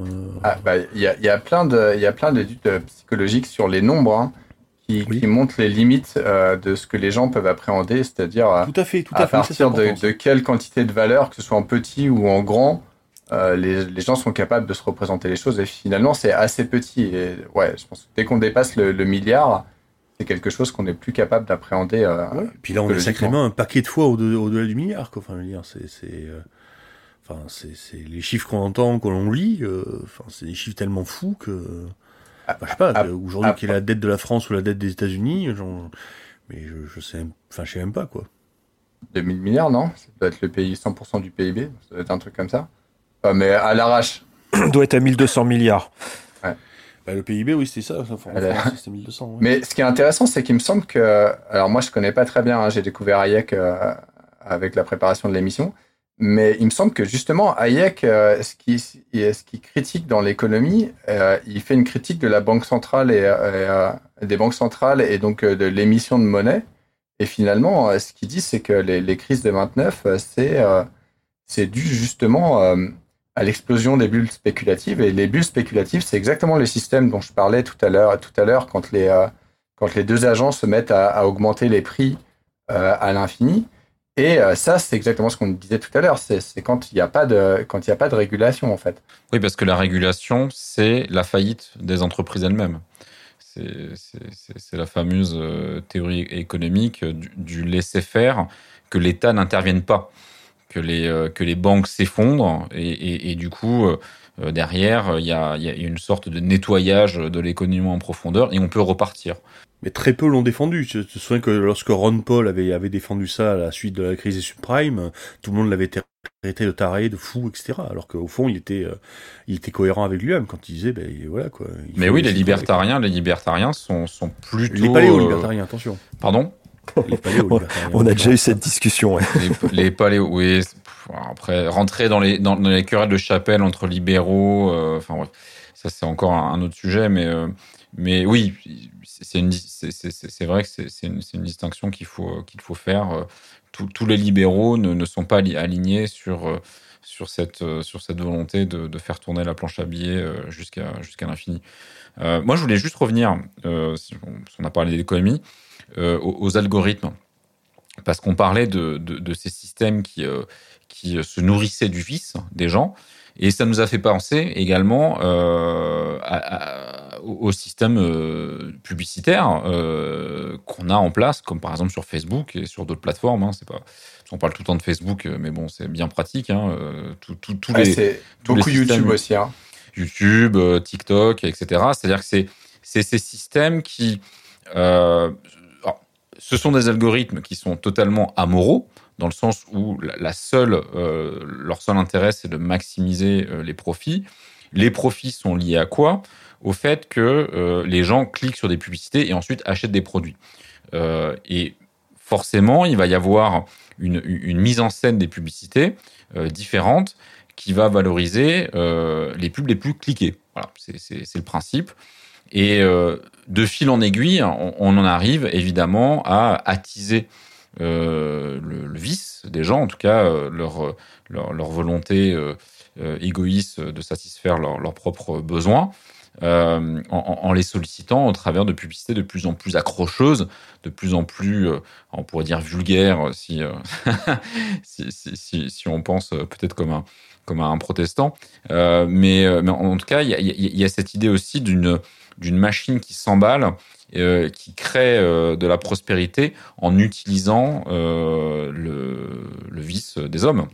Speaker 3: Ah, bah, il y, a, il y a plein d'études psychologiques sur les nombres. Hein qui, oui. qui montre les limites euh, de ce que les gens peuvent appréhender, c'est-à-dire
Speaker 4: tout à, fait, tout
Speaker 3: à,
Speaker 4: à
Speaker 3: partir de, de, quelle quantité de valeur, que ce soit en petit ou en grand, euh, les, les, gens sont capables de se représenter les choses. Et finalement, c'est assez petit. Et ouais, je pense que dès qu'on dépasse le, le milliard, c'est quelque chose qu'on n'est plus capable d'appréhender. Euh,
Speaker 4: ouais. Puis là, on est sacrément un paquet de fois au-delà au du milliard. Quoi. Enfin, c'est, c'est, enfin, c'est, c'est les chiffres qu'on entend, qu'on lit. Enfin, c'est des chiffres tellement fous que. Bah, je sais pas, aujourd'hui, qui est la dette de la France ou la dette des États-Unis, Mais je, je sais, enfin, je sais même pas quoi.
Speaker 3: 2000 milliards, non? Ça doit être le pays 100% du PIB, ça doit être un truc comme ça? Mais à l'arrache.
Speaker 5: doit être à 1200 milliards.
Speaker 4: Bah, le PIB, oui, c'était ça. ça
Speaker 3: Elle est-
Speaker 4: c'était 1200. ouais.
Speaker 3: Mais ce qui est intéressant, c'est qu'il me semble que. Alors, moi, je connais pas très bien, hein, j'ai découvert Hayek euh, avec la préparation de l'émission. Mais il me semble que justement, Hayek, euh, ce qui ce qui critique dans l'économie, euh, il fait une critique de la banque centrale et, euh, des banques centrales et donc de l'émission de monnaie. Et finalement, ce qu'il dit, c'est que les, les crises de 29, euh, c'est dû justement à l'explosion des bulles spéculatives. Et les bulles spéculatives, c'est exactement le système dont je parlais tout à l'heure, tout à l'heure quand les quand les deux agents se mettent à, augmenter les prix à l'infini. Et euh, ça, c'est exactement ce qu'on disait tout à l'heure. C'est quand il n'y a pas de quand il a pas de régulation en fait.
Speaker 2: Oui, parce que la régulation, c'est la faillite des entreprises elles-mêmes. C'est- la fameuse euh, théorie économique du, du laisser-faire, que l'État n'intervienne pas, que les, euh, que les banques s'effondrent, et, du coup, derrière, il y a une sorte de nettoyage de l'économie en profondeur, et on peut repartir.
Speaker 4: Mais très peu l'ont défendu. Je te souviens que lorsque Ron Paul avait, avait défendu ça à la suite de la crise des subprimes, tout le monde l'avait traité de taré, de fou, etc. Alors qu'au fond, il était, euh, il était cohérent avec lui-même quand il disait, ben voilà quoi. il
Speaker 2: Mais oui, les libertariens, les libertariens sont, sont plutôt...
Speaker 4: Les
Speaker 2: euh,
Speaker 4: paléo-libertariens, attention.
Speaker 2: Pardon?
Speaker 4: Les paléo-libertariens.
Speaker 5: On a déjà eu cette discussion. ouais.
Speaker 2: les, les paléo, oui. Après, rentrer dans les, dans, dans les querelles de chapelle entre libéraux, euh, enfin bref, ça c'est encore un, un autre sujet, mais, euh, mais oui, c'est vrai que c'est une, distinction qu'il faut, qu'il faut faire. Tous les libéraux ne, sont pas ali- alignés sur, sur, cette, sur cette volonté de, faire tourner la planche à billets euh, jusqu'à jusqu'à l'infini. Euh, moi, je voulais juste revenir, euh, si on, a parlé d'économie, euh, aux, algorithmes parce qu'on parlait de, de, de ces systèmes qui, euh, qui se nourrissaient du vice des gens. Et ça nous a fait penser également euh, à- à- au système euh, publicitaire euh, qu'on a en place, comme par exemple sur Facebook et sur d'autres plateformes. Hein, c'est pas, on parle tout le temps de Facebook, euh, mais bon, c'est bien pratique. Hein, tout- tout-
Speaker 3: Ouais,
Speaker 2: les, tous les
Speaker 3: beaucoup YouTube
Speaker 2: systèmes-
Speaker 3: aussi. Hein.
Speaker 2: YouTube, TikTok, etc. C'est-à-dire que c'est c'est ces systèmes qui alors, ce sont des algorithmes qui sont totalement amoraux dans le sens où la, seule euh, leur seul intérêt c'est de maximiser euh, les profits. Les profits sont liés à quoi? Au fait que euh, les gens cliquent sur des publicités et ensuite achètent des produits. Et forcément, il va y avoir une, mise en scène des publicités différentes qui va valoriser les pubs les plus cliquées. Voilà, c'est le principe. Et de fil en aiguille, on, en arrive évidemment à attiser le, le vice des gens, en tout cas euh, leur, leur, volonté euh, euh, égoïste de satisfaire leurs propres besoins, euh, en, les sollicitant au travers de publicités de plus en plus accrocheuses, de plus en plus, euh, on pourrait dire vulgaires, si, euh, si, si, si, on pense euh, peut-être comme un, comme un protestant. Euh, mais, euh, mais en tout cas, il y y a- cette idée aussi d'une machine qui s'emballe, euh, qui crée euh, de la prospérité en utilisant euh, le, le vice des hommes.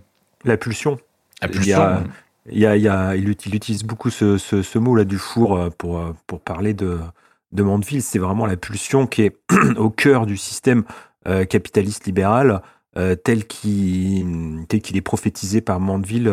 Speaker 5: La pulsion.
Speaker 2: La
Speaker 5: Il y a- Il, y a, il, y a, il, ut- il utilise beaucoup ce, ce, ce mot-là du four pour, pour parler de, de Mandeville. C'est vraiment la pulsion qui est au cœur du système capitaliste libéral tel qu'il est prophétisé par Mandeville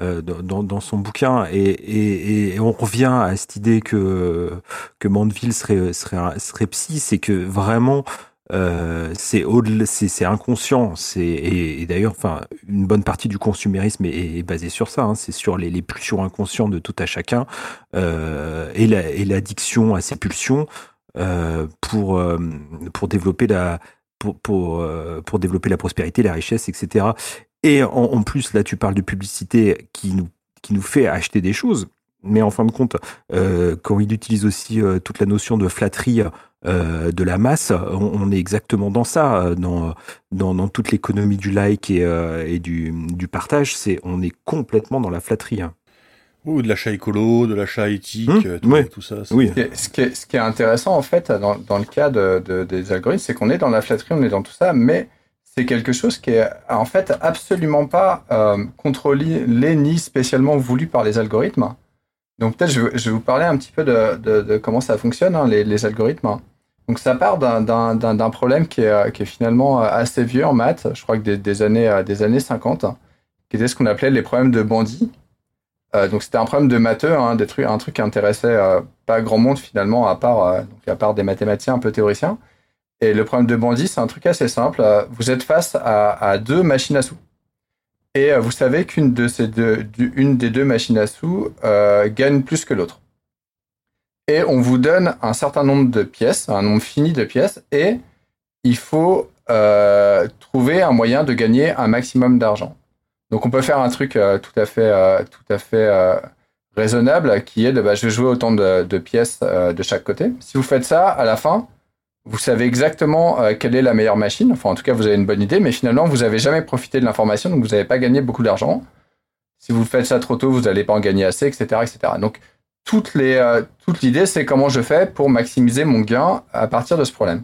Speaker 5: dans, dans son bouquin. Et, et, et on revient à cette idée que, que Mandeville serait, serait, serait psy, c'est que vraiment euh, c'est c'est inconscient. C'est et, et d'ailleurs, enfin, une bonne partie du consumérisme est, est basée sur ça. hein. c'est sur les, les pulsions inconscientes de tout à chacun euh, et l'addiction à ces pulsions euh, pour euh, pour développer la pour pour euh, pour développer la prospérité, la richesse, etc. Et en, en plus, là, tu parles de publicité qui nous qui nous fait acheter des choses. Mais en fin de compte, euh, quand il utilise aussi euh, toute la notion de flatterie euh, de la masse, on, on est exactement dans ça, dans, dans, dans toute l'économie du like et, euh, et du, du partage. C'est, on est complètement dans la flatterie. hein.
Speaker 4: Ou de l'achat écolo, de l'achat éthique,
Speaker 5: Hum,
Speaker 4: tout,
Speaker 5: ouais.
Speaker 4: tout ça. c'est-
Speaker 5: Oui.
Speaker 3: Ce qui est- Ce qui est, ce qui est intéressant, en fait, dans, dans le cas de, de- des algorithmes, c'est qu'on est dans la flatterie, on est dans tout ça, mais c'est quelque chose qui est, en fait, absolument pas euh, contrôlé ni spécialement voulu par les algorithmes. Donc, peut-être, je, vais- vous parler un petit peu de, comment ça fonctionne, hein, les, algorithmes. Donc ça part d'un problème qui est, finalement assez vieux en maths, je crois que des, années, des années 50, qui était ce qu'on appelait les problèmes de bandit. Euh, donc c'était un problème de matheux, hein, un truc qui intéressait euh, pas grand monde finalement, à part, euh, à part des mathématiciens un peu théoriciens. Et le problème de bandit, c'est un truc assez simple. Vous êtes face à, deux machines à sous. Et vous savez qu'une des deux machines à sous gagne plus que l'autre et on vous donne un certain nombre de pièces, un nombre fini de pièces, et il faut euh, trouver un moyen de gagner un maximum d'argent. Donc on peut faire un truc euh, tout à fait, euh, tout à fait raisonnable, qui est de bah, je vais jouer autant de pièces de chaque côté. Si vous faites ça, à la fin, vous savez exactement quelle est la meilleure machine. Enfin, en tout cas, vous avez une bonne idée, mais finalement, vous n'avez jamais profité de l'information, donc vous n'avez pas gagné beaucoup d'argent. Si vous faites ça trop tôt, vous n'allez pas en gagner assez, etc., etc. Donc euh, toute l'idée, c'est comment je fais pour maximiser mon gain à partir de ce problème.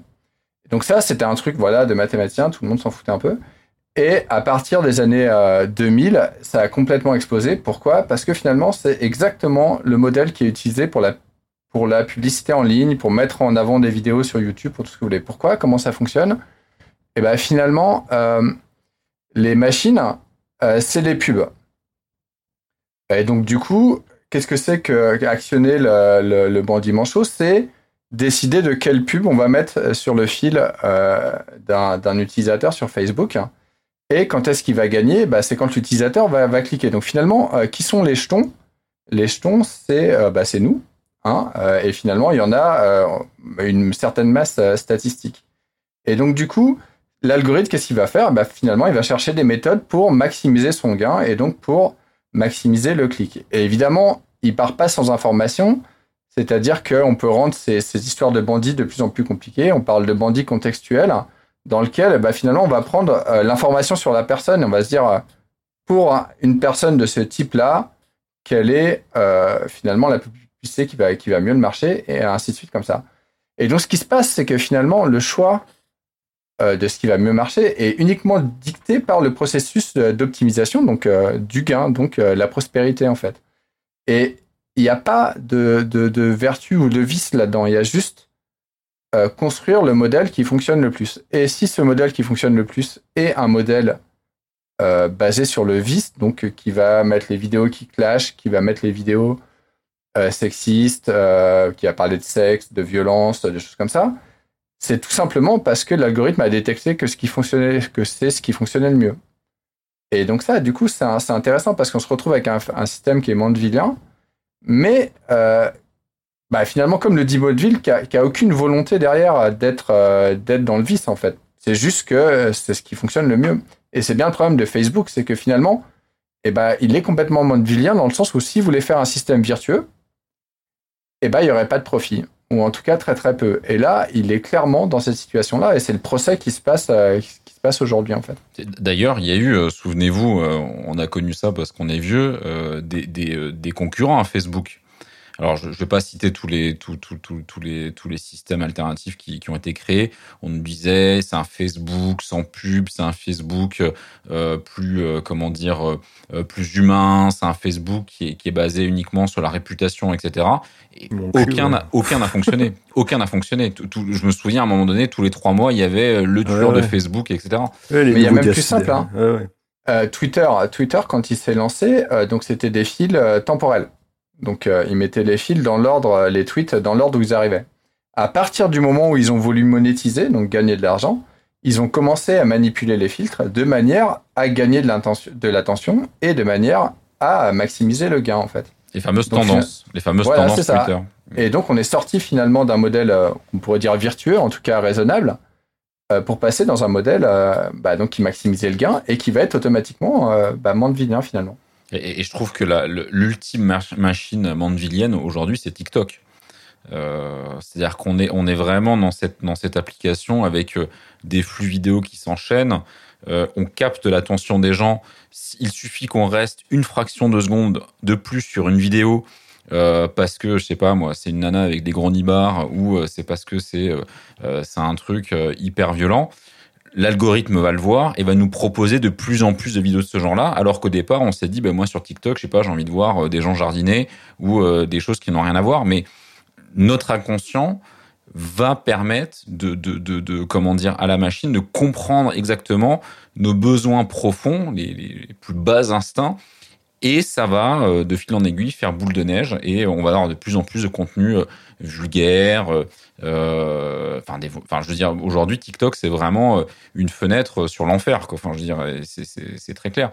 Speaker 3: Donc ça, c'était un truc voilà de mathématicien, tout le monde s'en foutait un peu. Et à partir des années 2000, euh, ça a complètement explosé. Pourquoi? Parce que finalement, c'est exactement le modèle qui est utilisé pour la, pour la publicité en ligne, pour mettre en avant des vidéos sur YouTube, pour tout ce que vous voulez. Pourquoi? Comment ça fonctionne? Et eh ben finalement, euh, les machines, c'est les pubs. Et donc du coup, qu'est-ce que c'est que actionner le, le, bandit manchot C'est décider de quelle pub on va mettre sur le fil euh, d'un utilisateur sur Facebook. Et quand est-ce qu'il va gagner? Bah, C'est quand l'utilisateur va, cliquer. Donc finalement, euh, qui sont les jetons? Les jetons, c'est euh, bah, nous. Hein, et finalement, il y en a une certaine masse statistique. Et donc du coup, l'algorithme, qu'est-ce qu'il va faire? Bah, Finalement, il va chercher des méthodes pour maximiser son gain et donc pour maximiser le clic. Et évidemment, il part pas sans information, c'est-à-dire qu'on peut rendre ces, histoires de bandits de plus en plus compliquées. On parle de bandits contextuels, dans lequel bah, finalement on va prendre euh, l'information sur la personne et on va se dire, euh, pour une personne de ce type-là, quelle est euh, finalement la plus puissée qui va, mieux le marcher, et ainsi de suite comme ça. Et donc ce qui se passe, c'est que finalement le choix de ce qui va mieux marcher est uniquement dicté par le processus d'optimisation, donc du gain, donc la prospérité en fait. Et il n'y a pas de, de, vertu ou de vice là-dedans. Il y a juste euh, construire le modèle qui fonctionne le plus. Et si ce modèle qui fonctionne le plus est un modèle euh, basé sur le vice, donc qui va mettre les vidéos qui clashent, qui va mettre les vidéos euh, sexistes, qui va parler de sexe, de violence, de choses comme ça, c'est tout simplement parce que l'algorithme a détecté que c'est ce qui fonctionnait le mieux. Et donc ça, du coup, c'est intéressant parce qu'on se retrouve avec un, système qui est mandevillien, mais euh, bah, finalement, comme le dit Baudeville, qui a, aucune volonté derrière d'être euh, dans le vice, en fait. C'est juste que euh, c'est ce qui fonctionne le mieux. Et c'est bien le problème de Facebook, c'est que finalement, eh ben, il est complètement mandevillien dans le sens où s'il voulait faire un système vertueux, eh ben, il n'y aurait pas de profit ou en tout cas très très peu. Et là, il est clairement dans cette situation-là, et c'est le procès qui se passe, euh, aujourd'hui en fait.
Speaker 2: D'ailleurs, il y a eu, euh, souvenez-vous, euh, on a connu ça parce qu'on est vieux, des, des, des, concurrents à Facebook alors, je ne vais pas citer tous les, tous, tous, tous, tous, les, tous les systèmes alternatifs qui, qui ont été créés. On nous disait, c'est un Facebook sans pub, c'est un Facebook euh, plus, euh, comment dire, euh, plus humain, c'est un Facebook qui est, qui est basé uniquement sur la réputation, etc. Et aucun n'a aucun n'a fonctionné. aucun n'a fonctionné. Tout, je me souviens, à un moment donné, tous les trois mois, il y avait le tueur de Facebook, etc.
Speaker 3: Mais il y a même plus simple. Hein. Euh, Twitter, Twitter, quand il s'est lancé, donc c'était des fils temporels. Donc, euh, ils mettaient les fils dans l'ordre, euh, les tweets dans l'ordre où ils arrivaient. À partir du moment où ils ont voulu monétiser, donc gagner de l'argent, ils ont commencé à manipuler les filtres de manière à gagner de l'attention et de manière à maximiser le gain, en fait.
Speaker 2: Les fameuses tendances, les fameuses tendances Twitter.
Speaker 3: Et donc, on est sorti finalement d'un modèle, euh, on pourrait dire vertueux, en tout cas raisonnable, pour passer dans un modèle bah, donc qui maximisait le gain et qui va être automatiquement bah, moins de vilain finalement.
Speaker 2: Et, je trouve que l'ultime machine mandevilienne aujourd'hui, c'est TikTok. Euh, c'est-à-dire qu'on est, on est vraiment dans cette, dans cette application avec euh, des flux vidéo qui s'enchaînent. Euh, on capte l'attention des gens. Il suffit qu'on reste une fraction de seconde de plus sur une vidéo parce que je sais pas moi, c'est une nana avec des gros nibards ou c'est parce que c'est un truc hyper violent l'algorithme va le voir et va nous proposer de plus en plus de vidéos de ce genre-là, alors qu'au départ, on s'est dit, ben moi sur TikTok, je sais pas, j'ai envie de voir euh, des gens jardiner ou euh, des choses qui n'ont rien à voir, mais notre inconscient va permettre de, de, de, de, comment dire à la machine de comprendre exactement nos besoins profonds, les, les plus bas instincts, et ça va euh, de fil en aiguille faire boule de neige et on va avoir de plus en plus de contenu euh, vulgaire. Euh, enfin, je veux dire, aujourd'hui TikTok c'est vraiment une fenêtre sur l'enfer. Enfin, je veux dire, c'est très clair.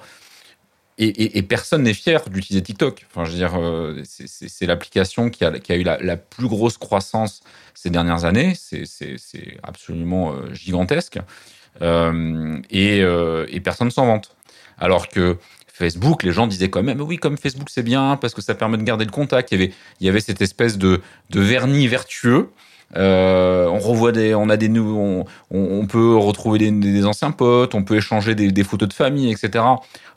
Speaker 2: Et, personne n'est fier d'utiliser TikTok. Enfin, je veux dire, c'est l'application qui a, eu la, plus grosse croissance ces dernières années. C'est absolument gigantesque. Et, euh, et, personne s'en vante. Alors que Facebook, les gens disaient quand même, oui, comme Facebook c'est bien parce que ça permet de garder le contact. Il y avait, il y avait cette espèce de, de vernis vertueux. Euh, on revoit des, on a des nouveaux, on, on peut retrouver des, des, anciens potes, on peut échanger des, des photos de famille, etc.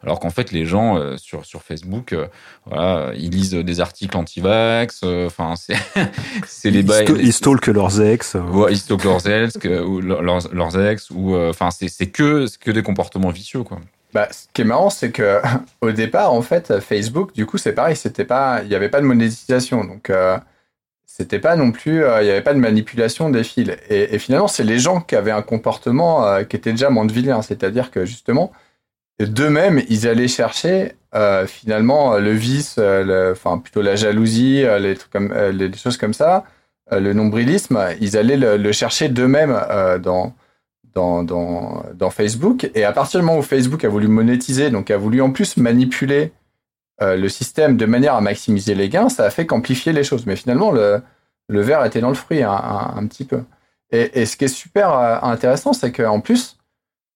Speaker 2: Alors qu'en fait, les gens euh, sur sur Facebook, euh, voilà, ils lisent des articles anti-vax. Enfin, c'est c'est les bails.
Speaker 5: Ils, stalkent leurs ex.
Speaker 2: Ouais, ils stalkent leurs ex, ou leurs, leurs ex, ou enfin, c'est c'est que que des comportements vicieux, quoi.
Speaker 3: Bah, ce qui est marrant, c'est que au départ, en fait, Facebook, du coup, c'est pareil, c'était pas, il n'y avait pas de monétisation, donc euh, c'était pas non plus, euh, il n'y avait pas de manipulation des fils. Et, finalement, c'est les gens qui avaient un comportement euh, qui était déjà mandevillien, c'est-à-dire que justement, d'eux-mêmes, ils allaient chercher euh, finalement le vice, enfin plutôt la jalousie, les trucs comme, les choses comme ça, le nombrilisme, ils allaient le, le chercher d'eux-mêmes dans dans, Facebook. Et à partir du moment où Facebook a voulu monétiser, donc a voulu en plus manipuler euh, le système de manière à maximiser les gains, ça a fait qu'amplifier les choses. Mais finalement, le, verre était dans le fruit un, un, petit peu. Et, ce qui est super euh, intéressant, c'est qu'en plus,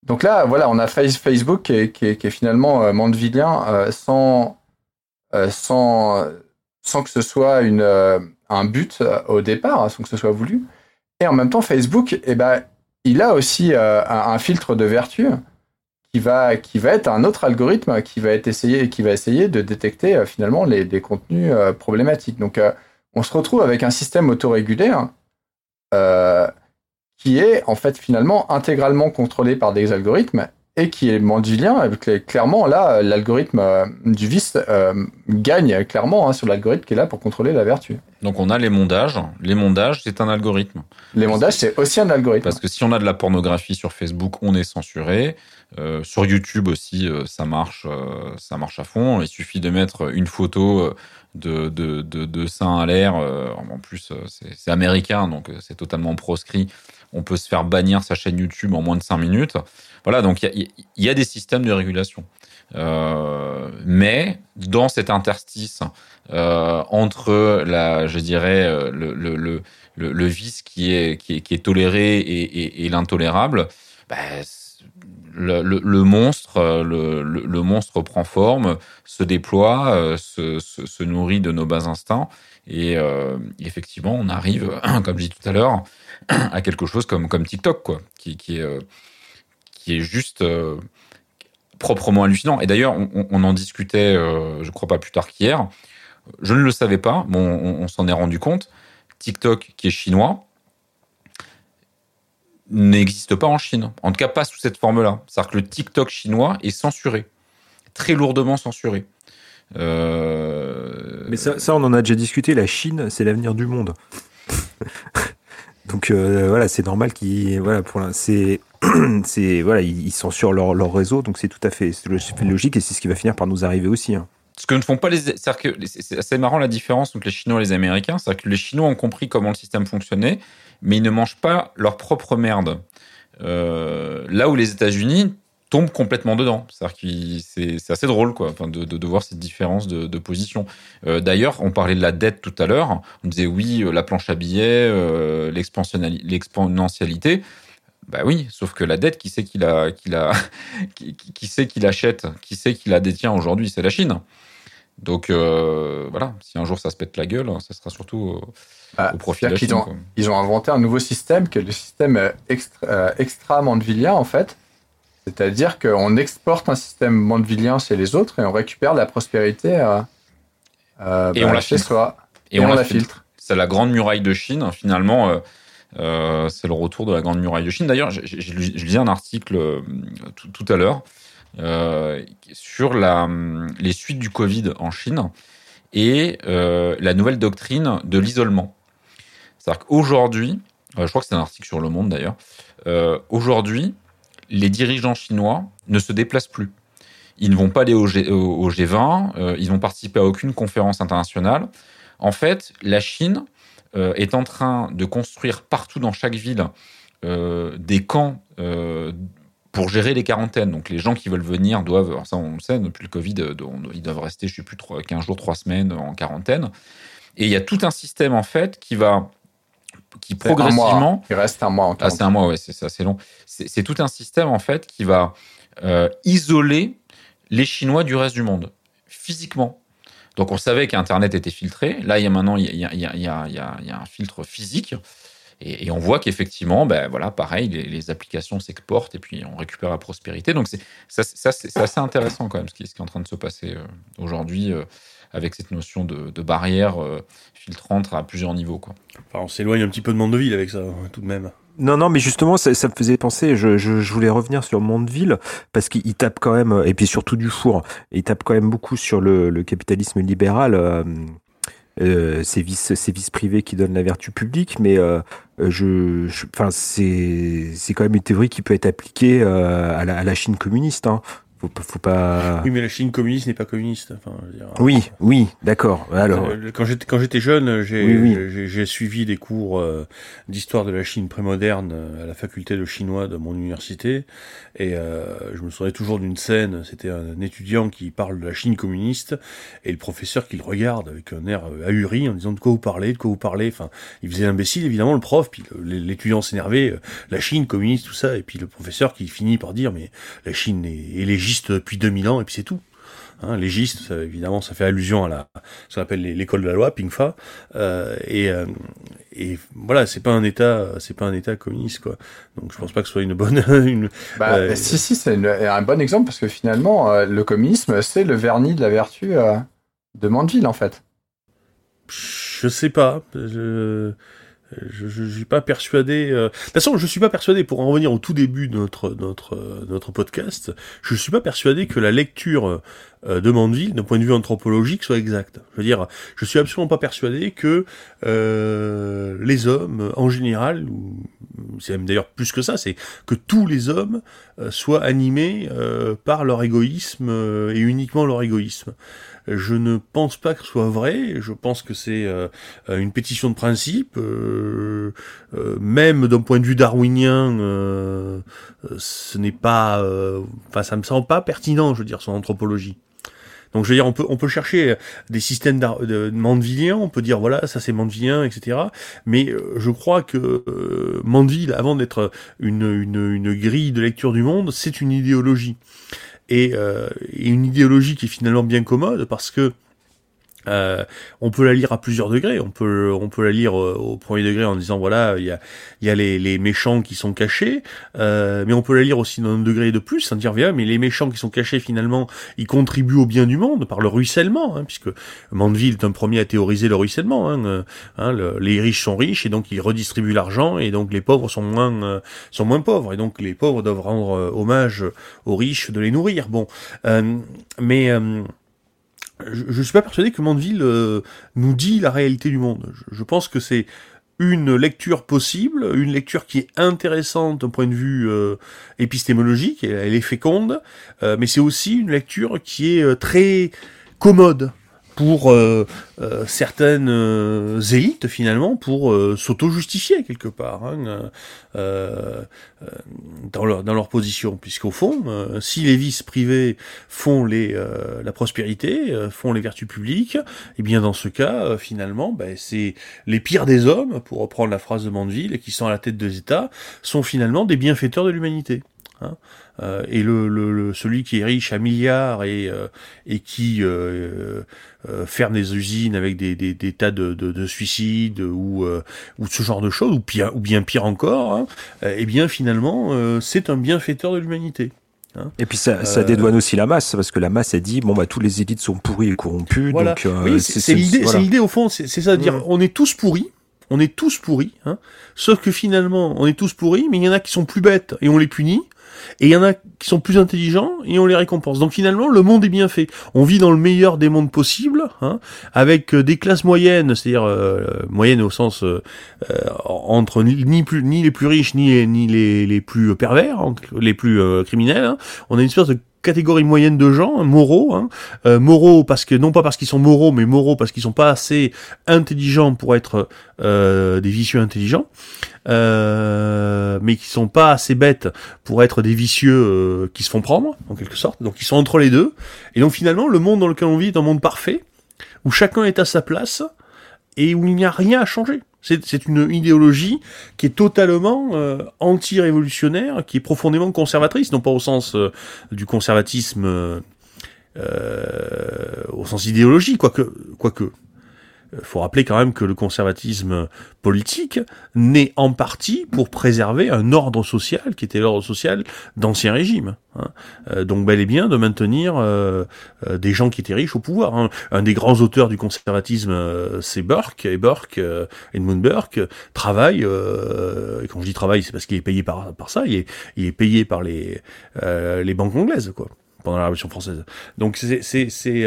Speaker 3: donc là, voilà, on a Facebook qui est, finalement euh, mandevillien euh, sans, sans, sans que ce soit une, un but au départ, sans que ce soit voulu. Et en même temps, Facebook, eh ben, il a aussi euh, un, filtre de vertu qui va, qui va être un autre algorithme qui va, essayer de détecter euh, finalement les, des contenus euh, problématiques. Donc, on se retrouve avec un système autorégulé euh, qui est en fait finalement intégralement contrôlé par des algorithmes et qui est mandivillien. Clairement, là, l'algorithme euh, du vice euh, gagne clairement hein, sur l'algorithme qui est là pour contrôler la vertu.
Speaker 2: Donc on a les mondages. Les mondages, c'est un algorithme.
Speaker 3: Les mondages, c'est aussi un algorithme.
Speaker 2: Parce que si on a de la pornographie sur Facebook, on est censuré. Euh, sur YouTube aussi, ça marche, ça marche à fond. Il suffit de mettre une photo de, de, de, de sein à l'air. en plus, c'est américain, donc c'est totalement proscrit. On peut se faire bannir sa chaîne YouTube en moins de 5 minutes. Voilà, donc il y, a, des systèmes de régulation. Euh, mais dans cet interstice euh, entre la, je dirais, le, le, vice qui est, toléré et l'intolérable, bah, le, monstre, le, le, monstre prend forme, se déploie, se, se, nourrit de nos bas instincts, et euh, effectivement, on arrive, comme je dis tout à l'heure, à quelque chose comme, TikTok, quoi, qui, est, euh, juste euh, proprement hallucinant. Et d'ailleurs, on, en discutait, euh, je crois pas plus tard qu'hier. Je ne le savais pas, on, on s'en est rendu compte. TikTok, qui est chinois, n'existe pas en Chine. En tout cas, pas sous cette forme-là. C'est-à-dire que le TikTok chinois est censuré, très lourdement censuré.
Speaker 5: Euh... Mais ça, ça, on en a déjà discuté. La Chine, c'est l'avenir du monde. Donc euh, voilà, c'est normal qu'ils voilà pour c'est c'est voilà ils censurent leur, leur réseau, donc c'est tout à fait logique et c'est ce qui va finir par nous arriver aussi. Hein.
Speaker 2: Ce que ne font pas les, c'est assez marrant la différence entre les Chinois et les Américains, c'est que les Chinois ont compris comment le système fonctionnait, mais ils ne mangent pas leur propre merde. Euh, là où les États-Unis tombent complètement dedans. C'est assez drôle, quoi, de, de, voir cette différence de, position. Euh, D'ailleurs, on parlait de la dette tout à l'heure. On disait oui, la planche à billets, euh, l'exponentialité. Bah oui, sauf que la dette, qui sait qu'il a, qu'il a, qui, qui sait qu'il achète, qui sait qu'il la détient aujourd'hui, c'est la Chine. Donc euh, voilà, si un jour ça se pète la gueule, ça sera surtout
Speaker 3: bah, au profit de la Chine. Ils ont, ils ont, inventé un nouveau système qui est le système extra, euh, extra mandevillien en fait. C'est-à-dire qu'on exporte un système mandevillien chez les autres et on récupère la prospérité euh,
Speaker 2: euh, et bah, on la
Speaker 3: chez
Speaker 2: filtre.
Speaker 3: soi.
Speaker 2: Et, et on, on, la filtre. filtre. C'est la grande muraille de Chine. Finalement, euh, euh, c'est le retour de la grande muraille de Chine. D'ailleurs, je, lisais un article euh, tout, tout à l'heure euh, sur la, les suites du Covid en Chine et la nouvelle doctrine de l'isolement. C'est-à-dire qu'aujourd'hui, je crois que c'est un article sur Le Monde d'ailleurs, aujourd'hui, les dirigeants chinois ne se déplacent plus. Ils ne vont pas aller au, G, 20 ils n'ont participé à aucune conférence internationale. En fait, la Chine est en train de construire partout dans chaque ville des camps pour gérer les quarantaines. Donc les gens qui veulent venir doivent, ça on le sait, depuis le Covid, ils doivent rester, je ne sais plus, 15 jours, 3 semaines en quarantaine. Et il y a tout un système en fait qui va qui progressivement.
Speaker 3: Il reste un mois en
Speaker 2: Ah, c'est un mois, ouais, c'est ça, c'est long. C'est tout un système en fait qui va euh, isoler les Chinois du reste du monde physiquement. Donc on savait qu'Internet était filtré. Là, il y a maintenant il y a, il y a, il y a, il y a un filtre physique. Et, on voit qu'effectivement, ben voilà, pareil, les, applications s'exportent et puis on récupère la prospérité. Donc c'est ça, ça c'est assez intéressant quand même ce qui, ce qui, est en train de se passer euh, aujourd'hui. Euh, avec cette notion de, barrière euh, filtrante à plusieurs niveaux. Quoi.
Speaker 4: on s'éloigne un petit peu de Mondeville avec ça, hein, tout de même.
Speaker 5: Non, non, mais justement, ça, me faisait penser, je, je, voulais revenir sur Mondeville, parce qu'il tape quand même, et puis surtout du four, il tape quand même beaucoup sur le, capitalisme libéral. Euh, euh, ces vices, ces vices privés qui donnent la vertu publique, mais euh, je, enfin, c'est, c'est quand même une théorie qui peut être appliquée à, la, à, la, Chine communiste. Hein. Faut, faut pas.
Speaker 4: Oui, mais la Chine communiste n'est pas communiste. Enfin,
Speaker 5: oui, oui, d'accord. Alors,
Speaker 4: euh, quand j'étais quand j'étais jeune, j'ai j'ai suivi des cours euh, d'histoire de la Chine prémoderne euh, à la faculté de chinois de mon université, et je me souviens toujours d'une scène. C'était un étudiant qui parle de la Chine communiste et le professeur qui le regarde avec un air ahuri en disant de quoi vous parlez, de quoi vous parlez. Enfin, il faisait l'imbécile évidemment le prof, puis l'étudiant s'énervait, la Chine communiste tout ça, et puis le professeur qui finit par dire mais la Chine est, est légitime depuis 2000 ans et puis c'est tout. Hein, légiste, évidemment, ça fait allusion à la, ce qu'on appelle l'école de la loi, PINGFA, euh, et, euh, et voilà, c'est pas un État, c'est pas un État communiste, quoi. Donc, je pense pas que ce soit une bonne. Une,
Speaker 3: bah, euh, si, si, c'est un bon exemple parce que finalement, euh, le communisme, c'est le vernis de la vertu euh, de Mandeville, en fait.
Speaker 4: Je sais pas. Je... Je ne suis pas persuadé. Euh, de toute façon, je suis pas persuadé, pour en revenir au tout début de notre, notre, notre podcast, je suis pas persuadé que la lecture euh, de Mandeville, d'un point de vue anthropologique, soit exacte. Je veux dire, je suis absolument pas persuadé que euh, les hommes, en général, c'est même d'ailleurs plus que ça, c'est que tous les hommes euh, soient animés par leur égoïsme et uniquement leur égoïsme. Je ne pense pas que ce soit vrai. Je pense que c'est euh, une pétition de principe. Euh, euh, même d'un point de vue darwinien, ce n'est pas. Enfin, ça me semble pas pertinent, je veux dire, son anthropologie. Donc je veux dire, on peut on peut chercher des systèmes de Mandevillien, on peut dire voilà ça c'est Mandevillien, etc. Mais je crois que Mandeville, avant d'être une, une grille de lecture du monde, c'est une idéologie et, euh, une idéologie qui est finalement bien commode parce que euh, on peut la lire à plusieurs degrés. On peut, on peut la lire euh, au premier degré en disant voilà, il y a, y a les, les, méchants qui sont cachés, euh, mais on peut la lire aussi dans un degré de plus, en dire bien, mais les méchants qui sont cachés finalement, ils contribuent au bien du monde par le ruissellement, hein, puisque Mandeville est un premier à théoriser le ruissellement. Hein, euh, hein les riches sont riches et donc ils redistribuent l'argent et donc les pauvres sont moins, euh, sont moins pauvres et donc les pauvres doivent rendre hommage aux riches de les nourrir. Bon, mais je, ne suis pas persuadé que Mandeville euh, nous dit la réalité du monde. Je, pense que c'est une lecture possible, une lecture qui est intéressante d'un point de vue euh, épistémologique, elle, est féconde, euh, mais c'est aussi une lecture qui est très commode pour euh, euh, certaines euh, élites finalement pour s'auto-justifier quelque part hein, dans, leur, dans leur position puisqu'au fond si les vices privés font les la prospérité font les vertus publiques et eh bien dans ce cas finalement ben, c'est les pires des hommes pour reprendre la phrase de Mandeville qui sont à la tête des États sont finalement des bienfaiteurs de l'humanité hein. Euh, et le, le, celui qui est riche à milliards et, euh, et qui euh, ferme des usines avec des, des, des tas de, de, de, suicides ou, ou ce genre de choses, ou, pire, ou bien pire encore, hein, eh bien finalement c'est un bienfaiteur de l'humanité.
Speaker 5: Hein. Et puis ça, ça dédouane aussi la masse, parce que la masse a dit bon bah tous les élites sont pourris et corrompus. Donc,
Speaker 4: oui, c'est l'idée, c'est l'idée au fond, c'est ça de dire mm. on est tous pourris, on est tous pourris, hein, sauf que finalement on est tous pourris, mais il y en a qui sont plus bêtes et on les punit, Et il y en a qui sont plus intelligents et on les récompense. Donc finalement, le monde est bien fait. On vit dans le meilleur des mondes possibles, hein, avec euh, des classes moyennes, c'est-à-dire euh, moyennes au sens euh, euh, entre ni, plus, ni les plus riches ni, ni les, les plus pervers, les plus criminels. Hein. On a une espèce de catégorie moyenne de gens, hein, moraux, hein, euh, moraux parce que non pas parce qu'ils sont moraux, mais moraux parce qu'ils sont pas assez intelligents pour être euh, des vicieux intelligents, euh, mais qui sont pas assez bêtes pour être des vicieux qui se font prendre, en quelque sorte. Donc ils sont entre les deux. Et donc finalement, le monde dans lequel on vit est un monde parfait où chacun est à sa place et où il n'y a rien à changer. C'est une idéologie qui est totalement euh, anti-révolutionnaire, qui est profondément conservatrice, non pas au sens euh, du conservatisme euh, au sens idéologique, quoique, quoique faut rappeler quand même que le conservatisme politique naît en partie pour préserver un ordre social qui était l'ordre social d'ancien régime. Hein. Euh, donc bel et bien de maintenir euh, euh, des gens qui étaient riches au pouvoir. Hein. Un des grands auteurs du conservatisme, c'est Burke, et Burke, Edmund Burke, travaille, et quand je dis travaille, c'est parce qu'il est payé par, par ça, il est, il est payé par les, les banques anglaises, quoi, pendant la Révolution française. Donc c'est... c'est, c'est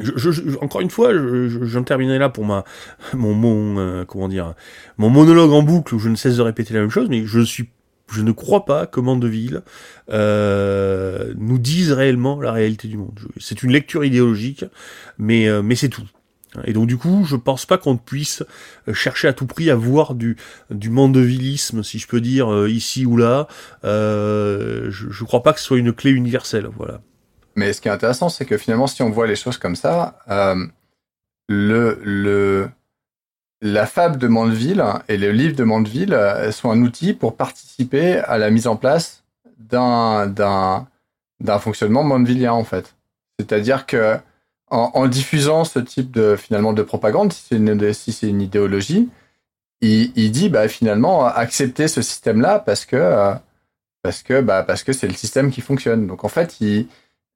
Speaker 4: je, je, encore une fois, j'en terminerai là pour ma mon mon euh, comment dire mon monologue en boucle où je ne cesse de répéter la même chose, mais je suis je ne crois pas que Mandeville euh, nous dise réellement la réalité du monde. C'est une lecture idéologique, mais euh, mais c'est tout. Et donc du coup, je pense pas qu'on puisse chercher à tout prix à voir du du mandevillisme, si je peux dire, euh, ici ou là. je, je crois pas que ce soit une clé universelle. Voilà.
Speaker 3: Mais ce qui est intéressant, c'est que finalement, si on voit les choses comme ça, euh, le, le, la fable de Mandeville et le livre de Mandeville euh, sont un outil pour participer à la mise en place d'un, fonctionnement mandevillien, en fait. C'est-à-dire que en, diffusant ce type de, finalement, de propagande, si c'est une, si une idéologie, il, il, dit bah, finalement accepter ce système-là parce que, euh, parce que, bah, parce que c'est le système qui fonctionne. Donc en fait, il,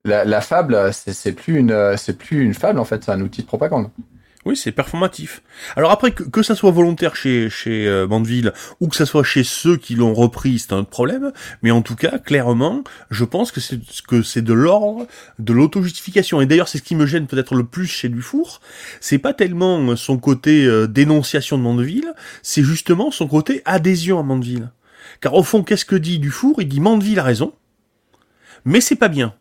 Speaker 3: la, fable, c'est plus une, c'est plus une fable en fait, c'est un outil de propagande.
Speaker 4: Oui, c'est performatif. Alors après, que, que ça soit volontaire chez, chez euh, Mandeville ou que ça soit chez ceux qui l'ont repris, c'est un problème. Mais en tout cas, clairement, je pense que c'est que c'est de l'ordre de l'auto-justification. Et d'ailleurs, c'est ce qui me gêne peut-être le plus chez Dufour. C'est pas tellement son côté euh, dénonciation de Mandeville, c'est justement son côté adhésion à Mandeville. Car au fond, qu'est-ce que dit Dufour? Il dit Mandeville a raison, mais c'est pas bien.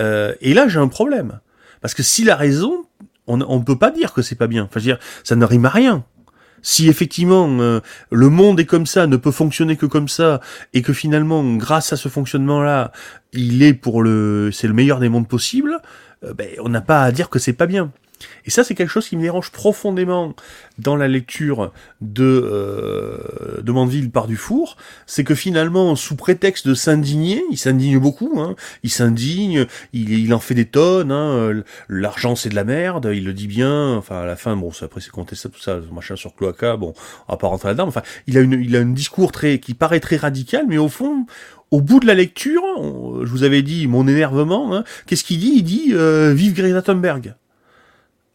Speaker 4: Euh, et là, j'ai un problème. Parce que s'il a raison, on ne peut pas dire que c'est pas bien. Enfin, je veux dire, ça ne rime à rien. Si effectivement euh, le monde est comme ça, ne peut fonctionner que comme ça, et que finalement, grâce à ce fonctionnement-là, il est pour le, c'est le meilleur des mondes possibles, euh, ben, on n'a pas à dire que c'est pas bien. Et ça, c'est quelque chose qui me dérange profondément dans la lecture de, euh, de Mandeville par Dufour, c'est que finalement, sous prétexte de s'indigner, il s'indigne beaucoup, hein, il s'indigne, il, en fait des tonnes, hein, l'argent c'est de la merde, il le dit bien, enfin à la fin, bon, après c'est contesté tout ça, machin sur Cloaca, bon, on va pas rentrer là-dedans, enfin, il a, une, il a un discours très, qui paraît très radical, mais au fond, au bout de la lecture, je vous avais dit mon énervement, hein, qu'est-ce qu'il dit? Il dit euh, Vive Greta Thunberg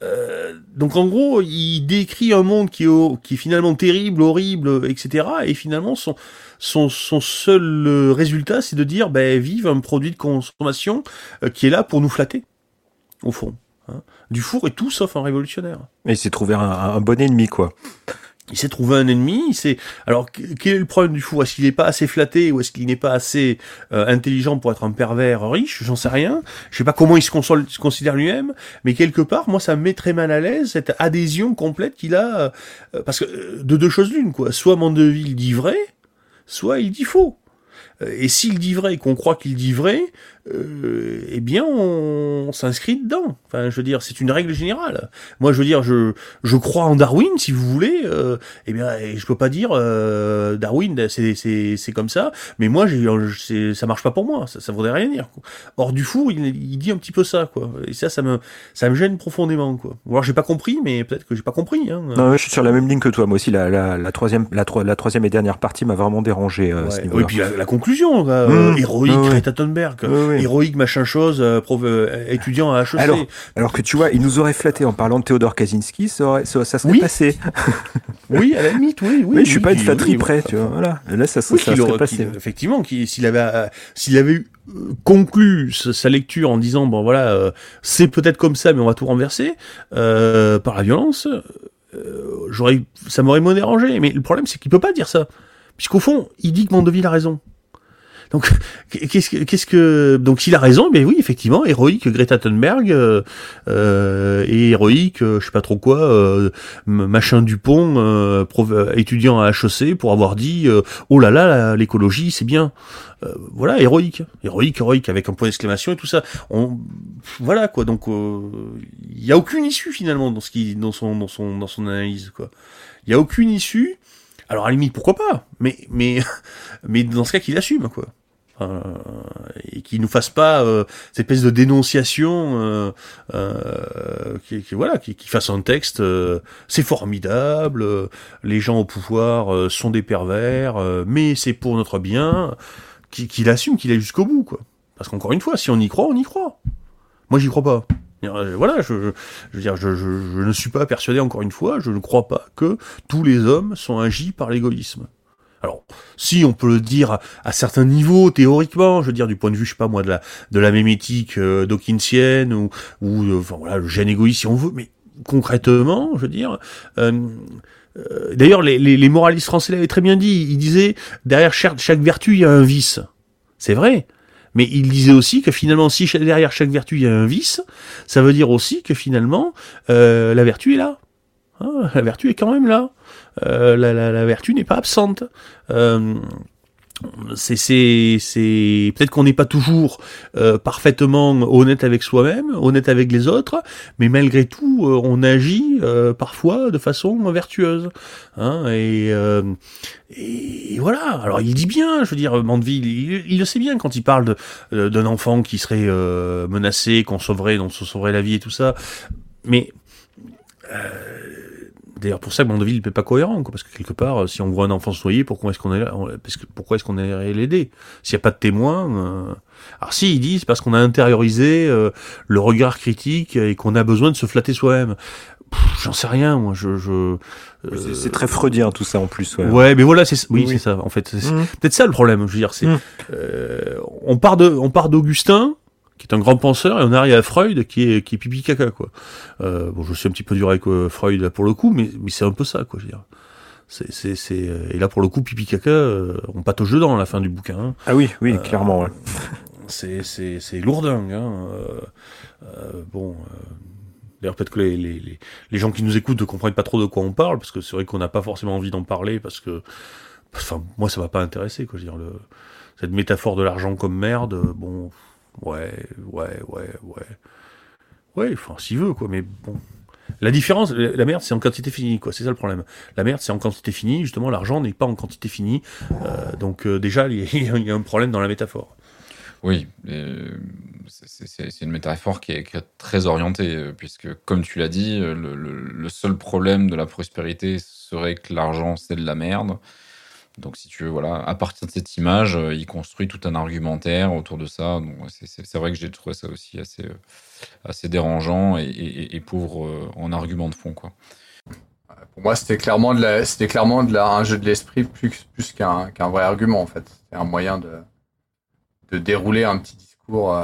Speaker 4: euh, donc en gros, il décrit un monde qui est, qui est finalement terrible, horrible, etc. Et finalement, son, son, son seul euh, résultat, c'est de dire, ben, vive un produit de consommation euh, qui est là pour nous flatter, au fond. Hein. Du four et tout sauf un révolutionnaire.
Speaker 5: Et il s'est trouvé un, un bon ennemi, quoi
Speaker 4: il s'est trouvé un ennemi. Il s'est alors quel est le problème du fou? Est-ce qu'il n'est pas assez flatté ou est-ce qu'il n'est pas assez euh, intelligent pour être un pervers riche? J'en sais rien. Je sais pas comment il se, considère lui-même, mais quelque part, moi, ça me met très mal à l'aise cette adhésion complète qu'il a euh, parce que euh, de deux choses l'une quoi. Soit Mandeville dit vrai, soit il dit faux. Et s'il dit vrai et qu'on croit qu'il dit vrai, euh, eh bien, on, s'inscrit dedans. Enfin, je veux dire, c'est une règle générale. Moi, je veux dire, je, je crois en Darwin, si vous voulez. Euh, eh bien, je peux pas dire euh, Darwin, c'est, c'est, c'est comme ça. Mais moi, j'ai, ça marche pas pour moi. Ça, ça voudrait rien dire. Quoi. Or, du four, il, il, dit un petit peu ça, quoi. Et ça, ça me, ça me gêne profondément, quoi. Ou alors, j'ai pas compris, mais peut-être que j'ai pas compris. Hein.
Speaker 5: Non, je suis sur la même ligne que toi. Moi aussi, la, la, la troisième, la, la, troisième et dernière partie m'a vraiment dérangé. Euh,
Speaker 4: ouais. et puis la, conclusion, mmh, héroïque, Greta Thunberg héroïque machin chose, étudiant à HEC.
Speaker 5: Alors, alors que tu vois, il nous aurait flatté en parlant de Théodore Kaczynski, ça, ça, serait passé.
Speaker 4: oui, à la limite, oui, oui.
Speaker 5: oui, je suis pas une flatterie près, tu vois. Voilà. Là, ça, ça, serait passé.
Speaker 4: effectivement, s'il avait, s'il avait eu conclu sa lecture en disant bon voilà euh, c'est peut-être comme ça mais on va tout renverser euh, par la violence euh, j'aurais ça m'aurait moins dérangé mais le problème c'est qu'il peut pas dire ça puisqu'au fond il dit que Mandeville a raison donc, qu'est-ce que, qu'est-ce que, donc s'il a raison, mais oui, effectivement, héroïque Greta Thunberg euh, euh et héroïque, euh, je sais pas trop quoi, euh, machin Dupont, euh, étudiant à HEC, pour avoir dit, oh là là, l'écologie, c'est bien. voilà, héroïque, héroïque, héroïque, avec un point d'exclamation et tout ça. On, voilà quoi. Donc, il y a aucune issue finalement dans ce qui, dans son, dans son, dans son analyse quoi. Il y a aucune issue. Alors à la limite, pourquoi pas? Mais mais mais dans ce cas, qu'il assume quoi. Euh, et qui nous fasse pas euh, cette espèce de dénonciation euh, qui, qui, voilà qui, qui, fasse un texte c'est formidable les gens au pouvoir sont des pervers mais c'est pour notre bien qu'il assume qu'il est jusqu'au bout quoi. Parce qu'encore une fois si on y croit on y croit. Moi j'y crois pas. Voilà, je, je, ne suis pas persuadé, encore une fois, je ne crois pas que tous les hommes sont agis par l'égoïsme. Alors, si on peut le dire à, certains niveaux théoriquement, je veux dire du point de vue, je sais pas moi, de la de la mémétique euh, dawkinsienne ou ou euh, enfin voilà le gène égoïste si on veut, mais concrètement, je veux dire. Euh, euh D'ailleurs, les, moralistes français l'avaient très bien dit. Ils disaient derrière chaque, vertu il y a un vice. C'est vrai. Mais il disait aussi que finalement, si derrière chaque vertu il y a un vice, ça veut dire aussi que finalement la vertu est là. Hein, la vertu est quand même là. Euh, la, vertu n'est pas absente. Euh, c'est peut-être qu'on n'est pas toujours euh, parfaitement honnête avec soi-même, honnête avec les autres, mais malgré tout on agit parfois de façon vertueuse. Hein, et, voilà. Alors il dit bien, je veux dire, Mandeville, il, il le sait bien quand il parle d'un enfant qui serait menacé, qu'on sauverait, dont on sauverait la vie et tout ça. Mais D'ailleurs, pour ça que Mandeville n'est pas cohérent, quoi, parce que quelque part, si on voit un enfant noyer, pourquoi est-ce qu'on est là parce que, Pourquoi est-ce qu'on est l'aider? S'il n'y a pas de témoin... Euh... Alors si, ils disent parce qu'on a intériorisé euh, le regard critique et qu'on a besoin de se flatter soi-même. J'en sais rien, moi. Je, je
Speaker 5: euh... c'est très freudien tout ça en plus.
Speaker 4: Ouais, ouais mais voilà, c'est oui, oui. c'est ça. En fait, c'est mmh. peut-être ça le problème. Je veux dire, c'est mmh. euh, on part de, on part d'Augustin qui est un grand penseur, et on arrive à Freud, qui est, qui est pipi caca, quoi. Euh, bon, je suis un petit peu dur avec euh, Freud, là, pour le coup, mais, mais c'est un peu ça, quoi, je veux dire. C'est, c'est, c'est, euh, et là, pour le coup, pipi caca, euh, on patauge dedans à la fin du bouquin. Hein.
Speaker 5: Ah oui, oui, clairement, ouais.
Speaker 4: c'est, c'est, c'est lourdingue, hein. bon, D'ailleurs, peut-être que les, les, les, gens qui nous écoutent ne comprennent pas trop de quoi on parle, parce que c'est vrai qu'on n'a pas forcément envie d'en parler, parce que, enfin, moi, ça va pas intéresser, quoi. Je veux dire, le, cette métaphore de l'argent comme merde, bon, Ouais, ouais, ouais, ouais. Ouais, enfin, s'il veut, quoi, mais bon. La différence, la merde, c'est en quantité finie, quoi. C'est ça le problème. La merde, c'est en quantité finie. Justement, l'argent n'est pas en quantité finie. Euh, donc, euh, déjà, il y, a un problème dans la métaphore.
Speaker 2: Oui, euh, c'est une métaphore qui est, très orientée, puisque, comme tu l'as dit, le, seul problème de la prospérité serait que l'argent, c'est de la merde. Donc, si tu veux, voilà, à partir de cette image, euh, il construit tout un argumentaire autour de ça. C'est vrai que j'ai trouvé ça aussi assez, euh, assez dérangeant et, pauvre euh, en argument de fond, quoi.
Speaker 3: Pour moi, c'était clairement de la, clairement de la, un jeu de l'esprit plus, plus qu'un qu'un vrai argument, en fait. C'était un moyen de, de dérouler un petit discours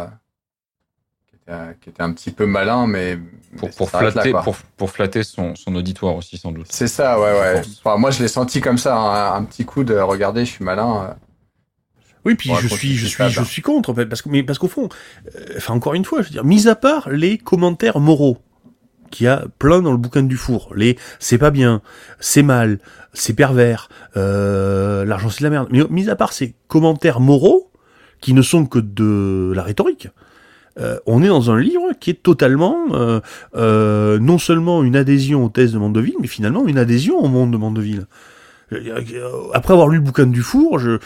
Speaker 3: qui était un petit peu malin, mais
Speaker 2: pour, pour flatter, pour, pour, flatter son, son, auditoire aussi sans doute.
Speaker 3: C'est ça, ouais, ouais. Enfin, moi, je l'ai senti comme ça, un, petit coup de regarder, je suis malin. Euh.
Speaker 4: Oui, puis je suis, je suis, je suis contre, parce que, mais parce qu'au fond, euh, enfin encore une fois, je veux dire, mis à part les commentaires moraux qu'il y a plein dans le bouquin du four, les c'est pas bien, c'est mal, c'est pervers, euh, l'argent c'est de la merde. Mais mis à part ces commentaires moraux qui ne sont que de la rhétorique, euh, on est dans un livre qui est totalement euh, euh, non seulement une adhésion aux thèses de Mandeville, mais finalement une adhésion au monde de Mandeville. Après avoir lu le bouquin du Dufour, je,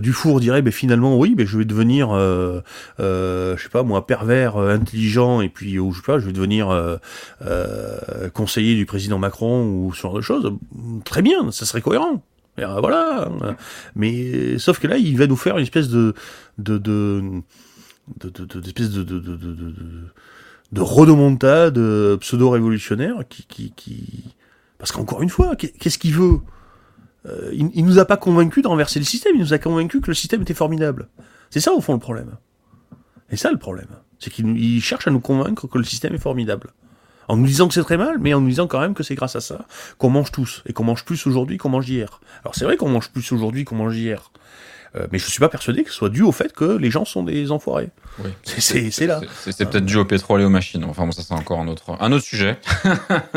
Speaker 4: Dufour dirait, ben finalement oui, ben je vais devenir, je sais pas moi, pervers, intelligent, et puis ou je sais pas, je vais devenir conseiller du président Macron ou ce genre de choses. Très bien, ça serait cohérent. Voilà. Mais sauf que là, il va nous faire une espèce de, de, de de, de, de, d'espèces de, de, de, de, de, rodomontade pseudo-révolutionnaire qui, qui, qui... Parce qu'encore une fois, qu'est-ce qu'il veut? Euh, il, il nous a pas convaincu de renverser le système, il nous a convaincu que le système était formidable. C'est ça au fond le problème. Et ça le problème. C'est qu'il cherche à nous convaincre que le système est formidable. En nous disant que c'est très mal, mais en nous disant quand même que c'est grâce à ça qu'on mange tous. Et qu'on mange plus aujourd'hui qu'on mange hier. Alors c'est vrai qu'on mange plus aujourd'hui qu'on mange hier. Euh, mais je suis pas persuadé que ce soit dû au fait que les gens sont des enfoirés.
Speaker 2: Oui.
Speaker 4: C'est là.
Speaker 2: C'est peut-être dû au pétrole et aux machines. Enfin bon, ça c'est encore un autre, un autre sujet.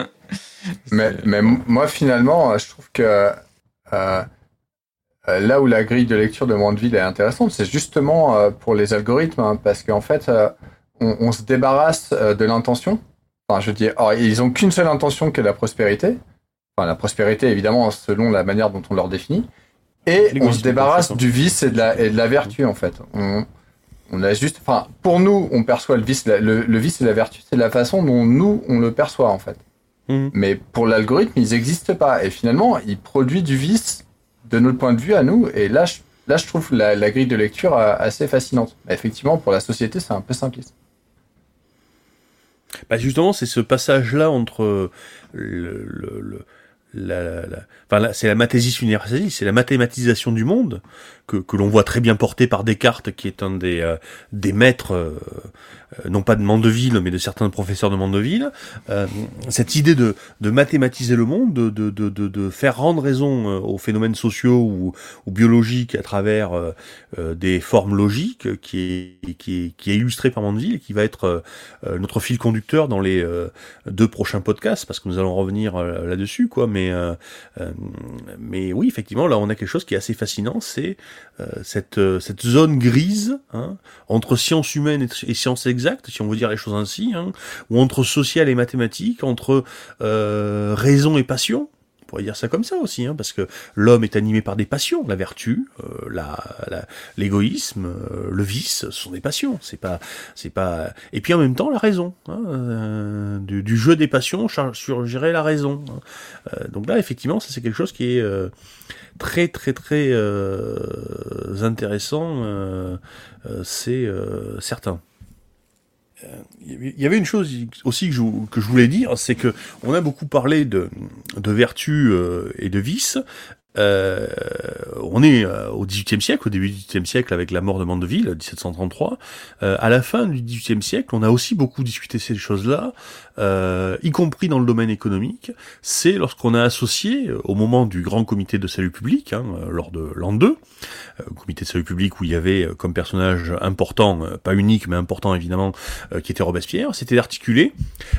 Speaker 3: mais, mais moi finalement, je trouve que euh, euh, là où la grille de lecture de Mandeville est intéressante, c'est justement euh, pour les algorithmes, hein, parce qu'en fait, on, on, se débarrasse de l'intention. Enfin, je dis, or, ils ont qu'une seule intention, qui est la prospérité. Enfin, la prospérité, évidemment, selon la manière dont on leur définit. Et on se débarrasse du vice et de la, et de la vertu, en fait. On, on a juste, enfin, pour nous, on perçoit le vice, le, le vice et la vertu, c'est la façon dont nous, on le perçoit, en fait. Mmh. Mais pour l'algorithme, ils n'existent pas. Et finalement, il produit du vice de notre point de vue à nous. Et là, je, là, je trouve la, la grille de lecture assez fascinante. Mais effectivement, pour la société, c'est un peu simpliste.
Speaker 4: Bah justement, c'est ce passage-là entre le, le, le la, la, enfin, c'est la mathésis universalis, c'est la mathématisation du monde que, que l'on voit très bien porté par Descartes, qui est un des, euh, des maîtres euh, euh, non pas de Mandeville, mais de certains professeurs de Mandeville, euh, cette idée de, de, mathématiser le monde, de, de, de, faire rendre raison euh, aux phénomènes sociaux ou, ou biologiques à travers euh, des formes logiques, qui est, qui, est, qui est illustré par Mandeville et qui va être notre fil conducteur dans les deux prochains podcasts, parce que nous allons revenir là-dessus, quoi. Mais, mais oui, effectivement, là, on a quelque chose qui est assez fascinant, c'est cette, cette zone grise hein, entre sciences humaines et, sciences exactes exact, si on veut dire les choses ainsi, hein, ou entre social et mathématique, entre euh, raison et passion. Pourrait dire ça comme ça aussi, hein, parce que l'homme est animé par des passions, la vertu, euh, la, l'égoïsme, euh, le vice, ce sont des passions. C'est pas, c'est pas. Et puis en même temps la raison, hein, euh, du, du, jeu des passions surgirait la raison. Hein. Euh, donc là, effectivement, ça c'est quelque chose qui est euh, très très très euh, intéressant, c'est certain il y avait une chose aussi que je, voulais dire, c'est que on a beaucoup parlé de, de vertu euh, et de vice, euh, on est euh, au XVIIIe siècle, au début du XVIIIe siècle avec la mort de Mandeville, 1733. Euh, à la fin du XVIIIe siècle, on a aussi beaucoup discuté ces choses-là, euh, y compris dans le domaine économique. C'est lorsqu'on a associé, euh, au moment du grand comité de salut public, hein, lors de l'an 2, comité de salut public où il y avait comme personnage important, pas unique mais important évidemment, qui était Robespierre, c'était d'articuler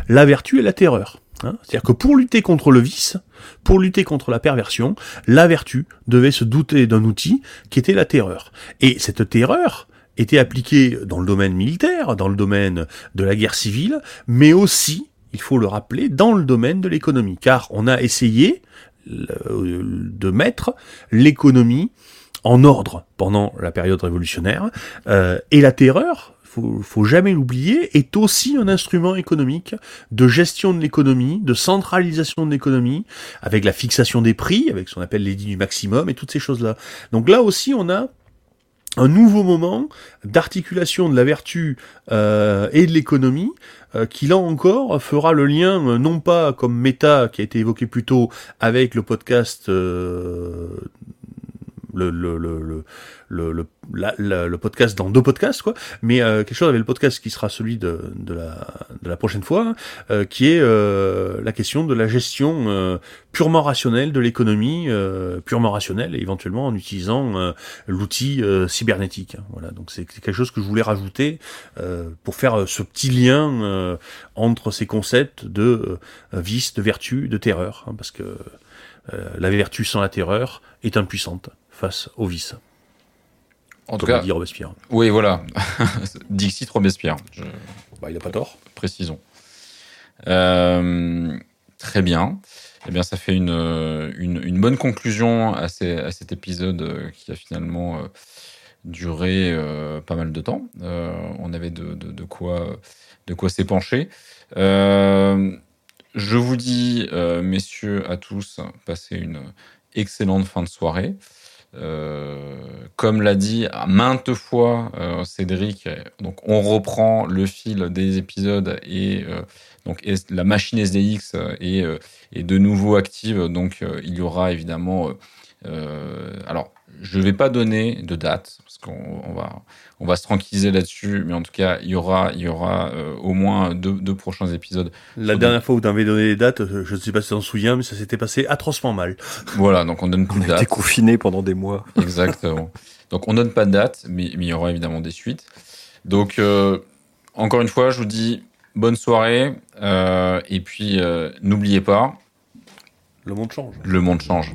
Speaker 4: la vertu et la terreur. Hein C'est-à-dire que pour lutter contre le vice, pour lutter contre la perversion, la vertu devait se douter d'un outil qui était la terreur. Et cette terreur était appliquée dans le domaine militaire, dans le domaine de la guerre civile, mais aussi, il faut le rappeler, dans le domaine de l'économie. Car on a essayé de mettre l'économie en ordre pendant la période révolutionnaire, euh, et la terreur faut, faut jamais l'oublier, est aussi un instrument économique de gestion de l'économie, de centralisation de l'économie, avec la fixation des prix, avec ce qu'on appelle l'édit du maximum et toutes ces choses-là. Donc là aussi, on a un nouveau moment d'articulation de la vertu euh, et de l'économie euh, qui là encore fera le lien euh, non pas comme méta qui a été évoqué plus tôt avec le podcast le, le, le, le, la, la, le podcast dans deux podcasts, quoi. Mais euh, quelque chose avec le podcast qui sera celui de, de, la, de la prochaine fois, euh, qui est euh, la question de la gestion euh, purement rationnelle de l'économie, euh, purement rationnelle, et éventuellement en utilisant euh, l'outil cybernétique. Hein. Voilà, donc c'est quelque chose que je voulais rajouter pour faire ce petit lien entre ces concepts de vice, de vertu, de terreur, hein, parce que la vertu sans la terreur est impuissante face au vice.
Speaker 2: En tout cas,
Speaker 4: dit Robespierre.
Speaker 2: Oui, voilà. Dixit Robespierre. Je...
Speaker 4: Bah, il n'a pas tort.
Speaker 2: Précisons. Euh, très bien. Eh bien, ça fait une, une, une bonne conclusion à, ces, à, cet épisode qui a finalement euh, duré euh, pas mal de temps. Euh, on avait de, de, de, quoi, de quoi s'épancher. Euh, je vous dis, messieurs, à tous, passez une excellente fin de soirée. Euh, comme l'a dit maintes fois euh, Cédric, donc on reprend le fil des épisodes et euh, donc la machine SDX est, de nouveau active. Donc il y aura évidemment. alors je ne vais pas donner de date parce qu'on va on va se tranquilliser là-dessus, mais en tout cas, il y aura, il y aura euh, au moins deux, deux, prochains épisodes.
Speaker 4: La dernière fois où tu avais donné les dates, euh, je ne sais pas si tu t'en souviens, mais ça s'était passé atrocement mal.
Speaker 2: Voilà, donc on donne plus de date.
Speaker 5: On était confinés pendant des mois.
Speaker 2: Exactement. donc on donne pas de date, mais, mais, il y aura évidemment des suites. Donc euh, encore une fois, je vous dis bonne soirée euh, et puis euh, n'oubliez pas.
Speaker 4: Le monde change.
Speaker 2: Le monde change.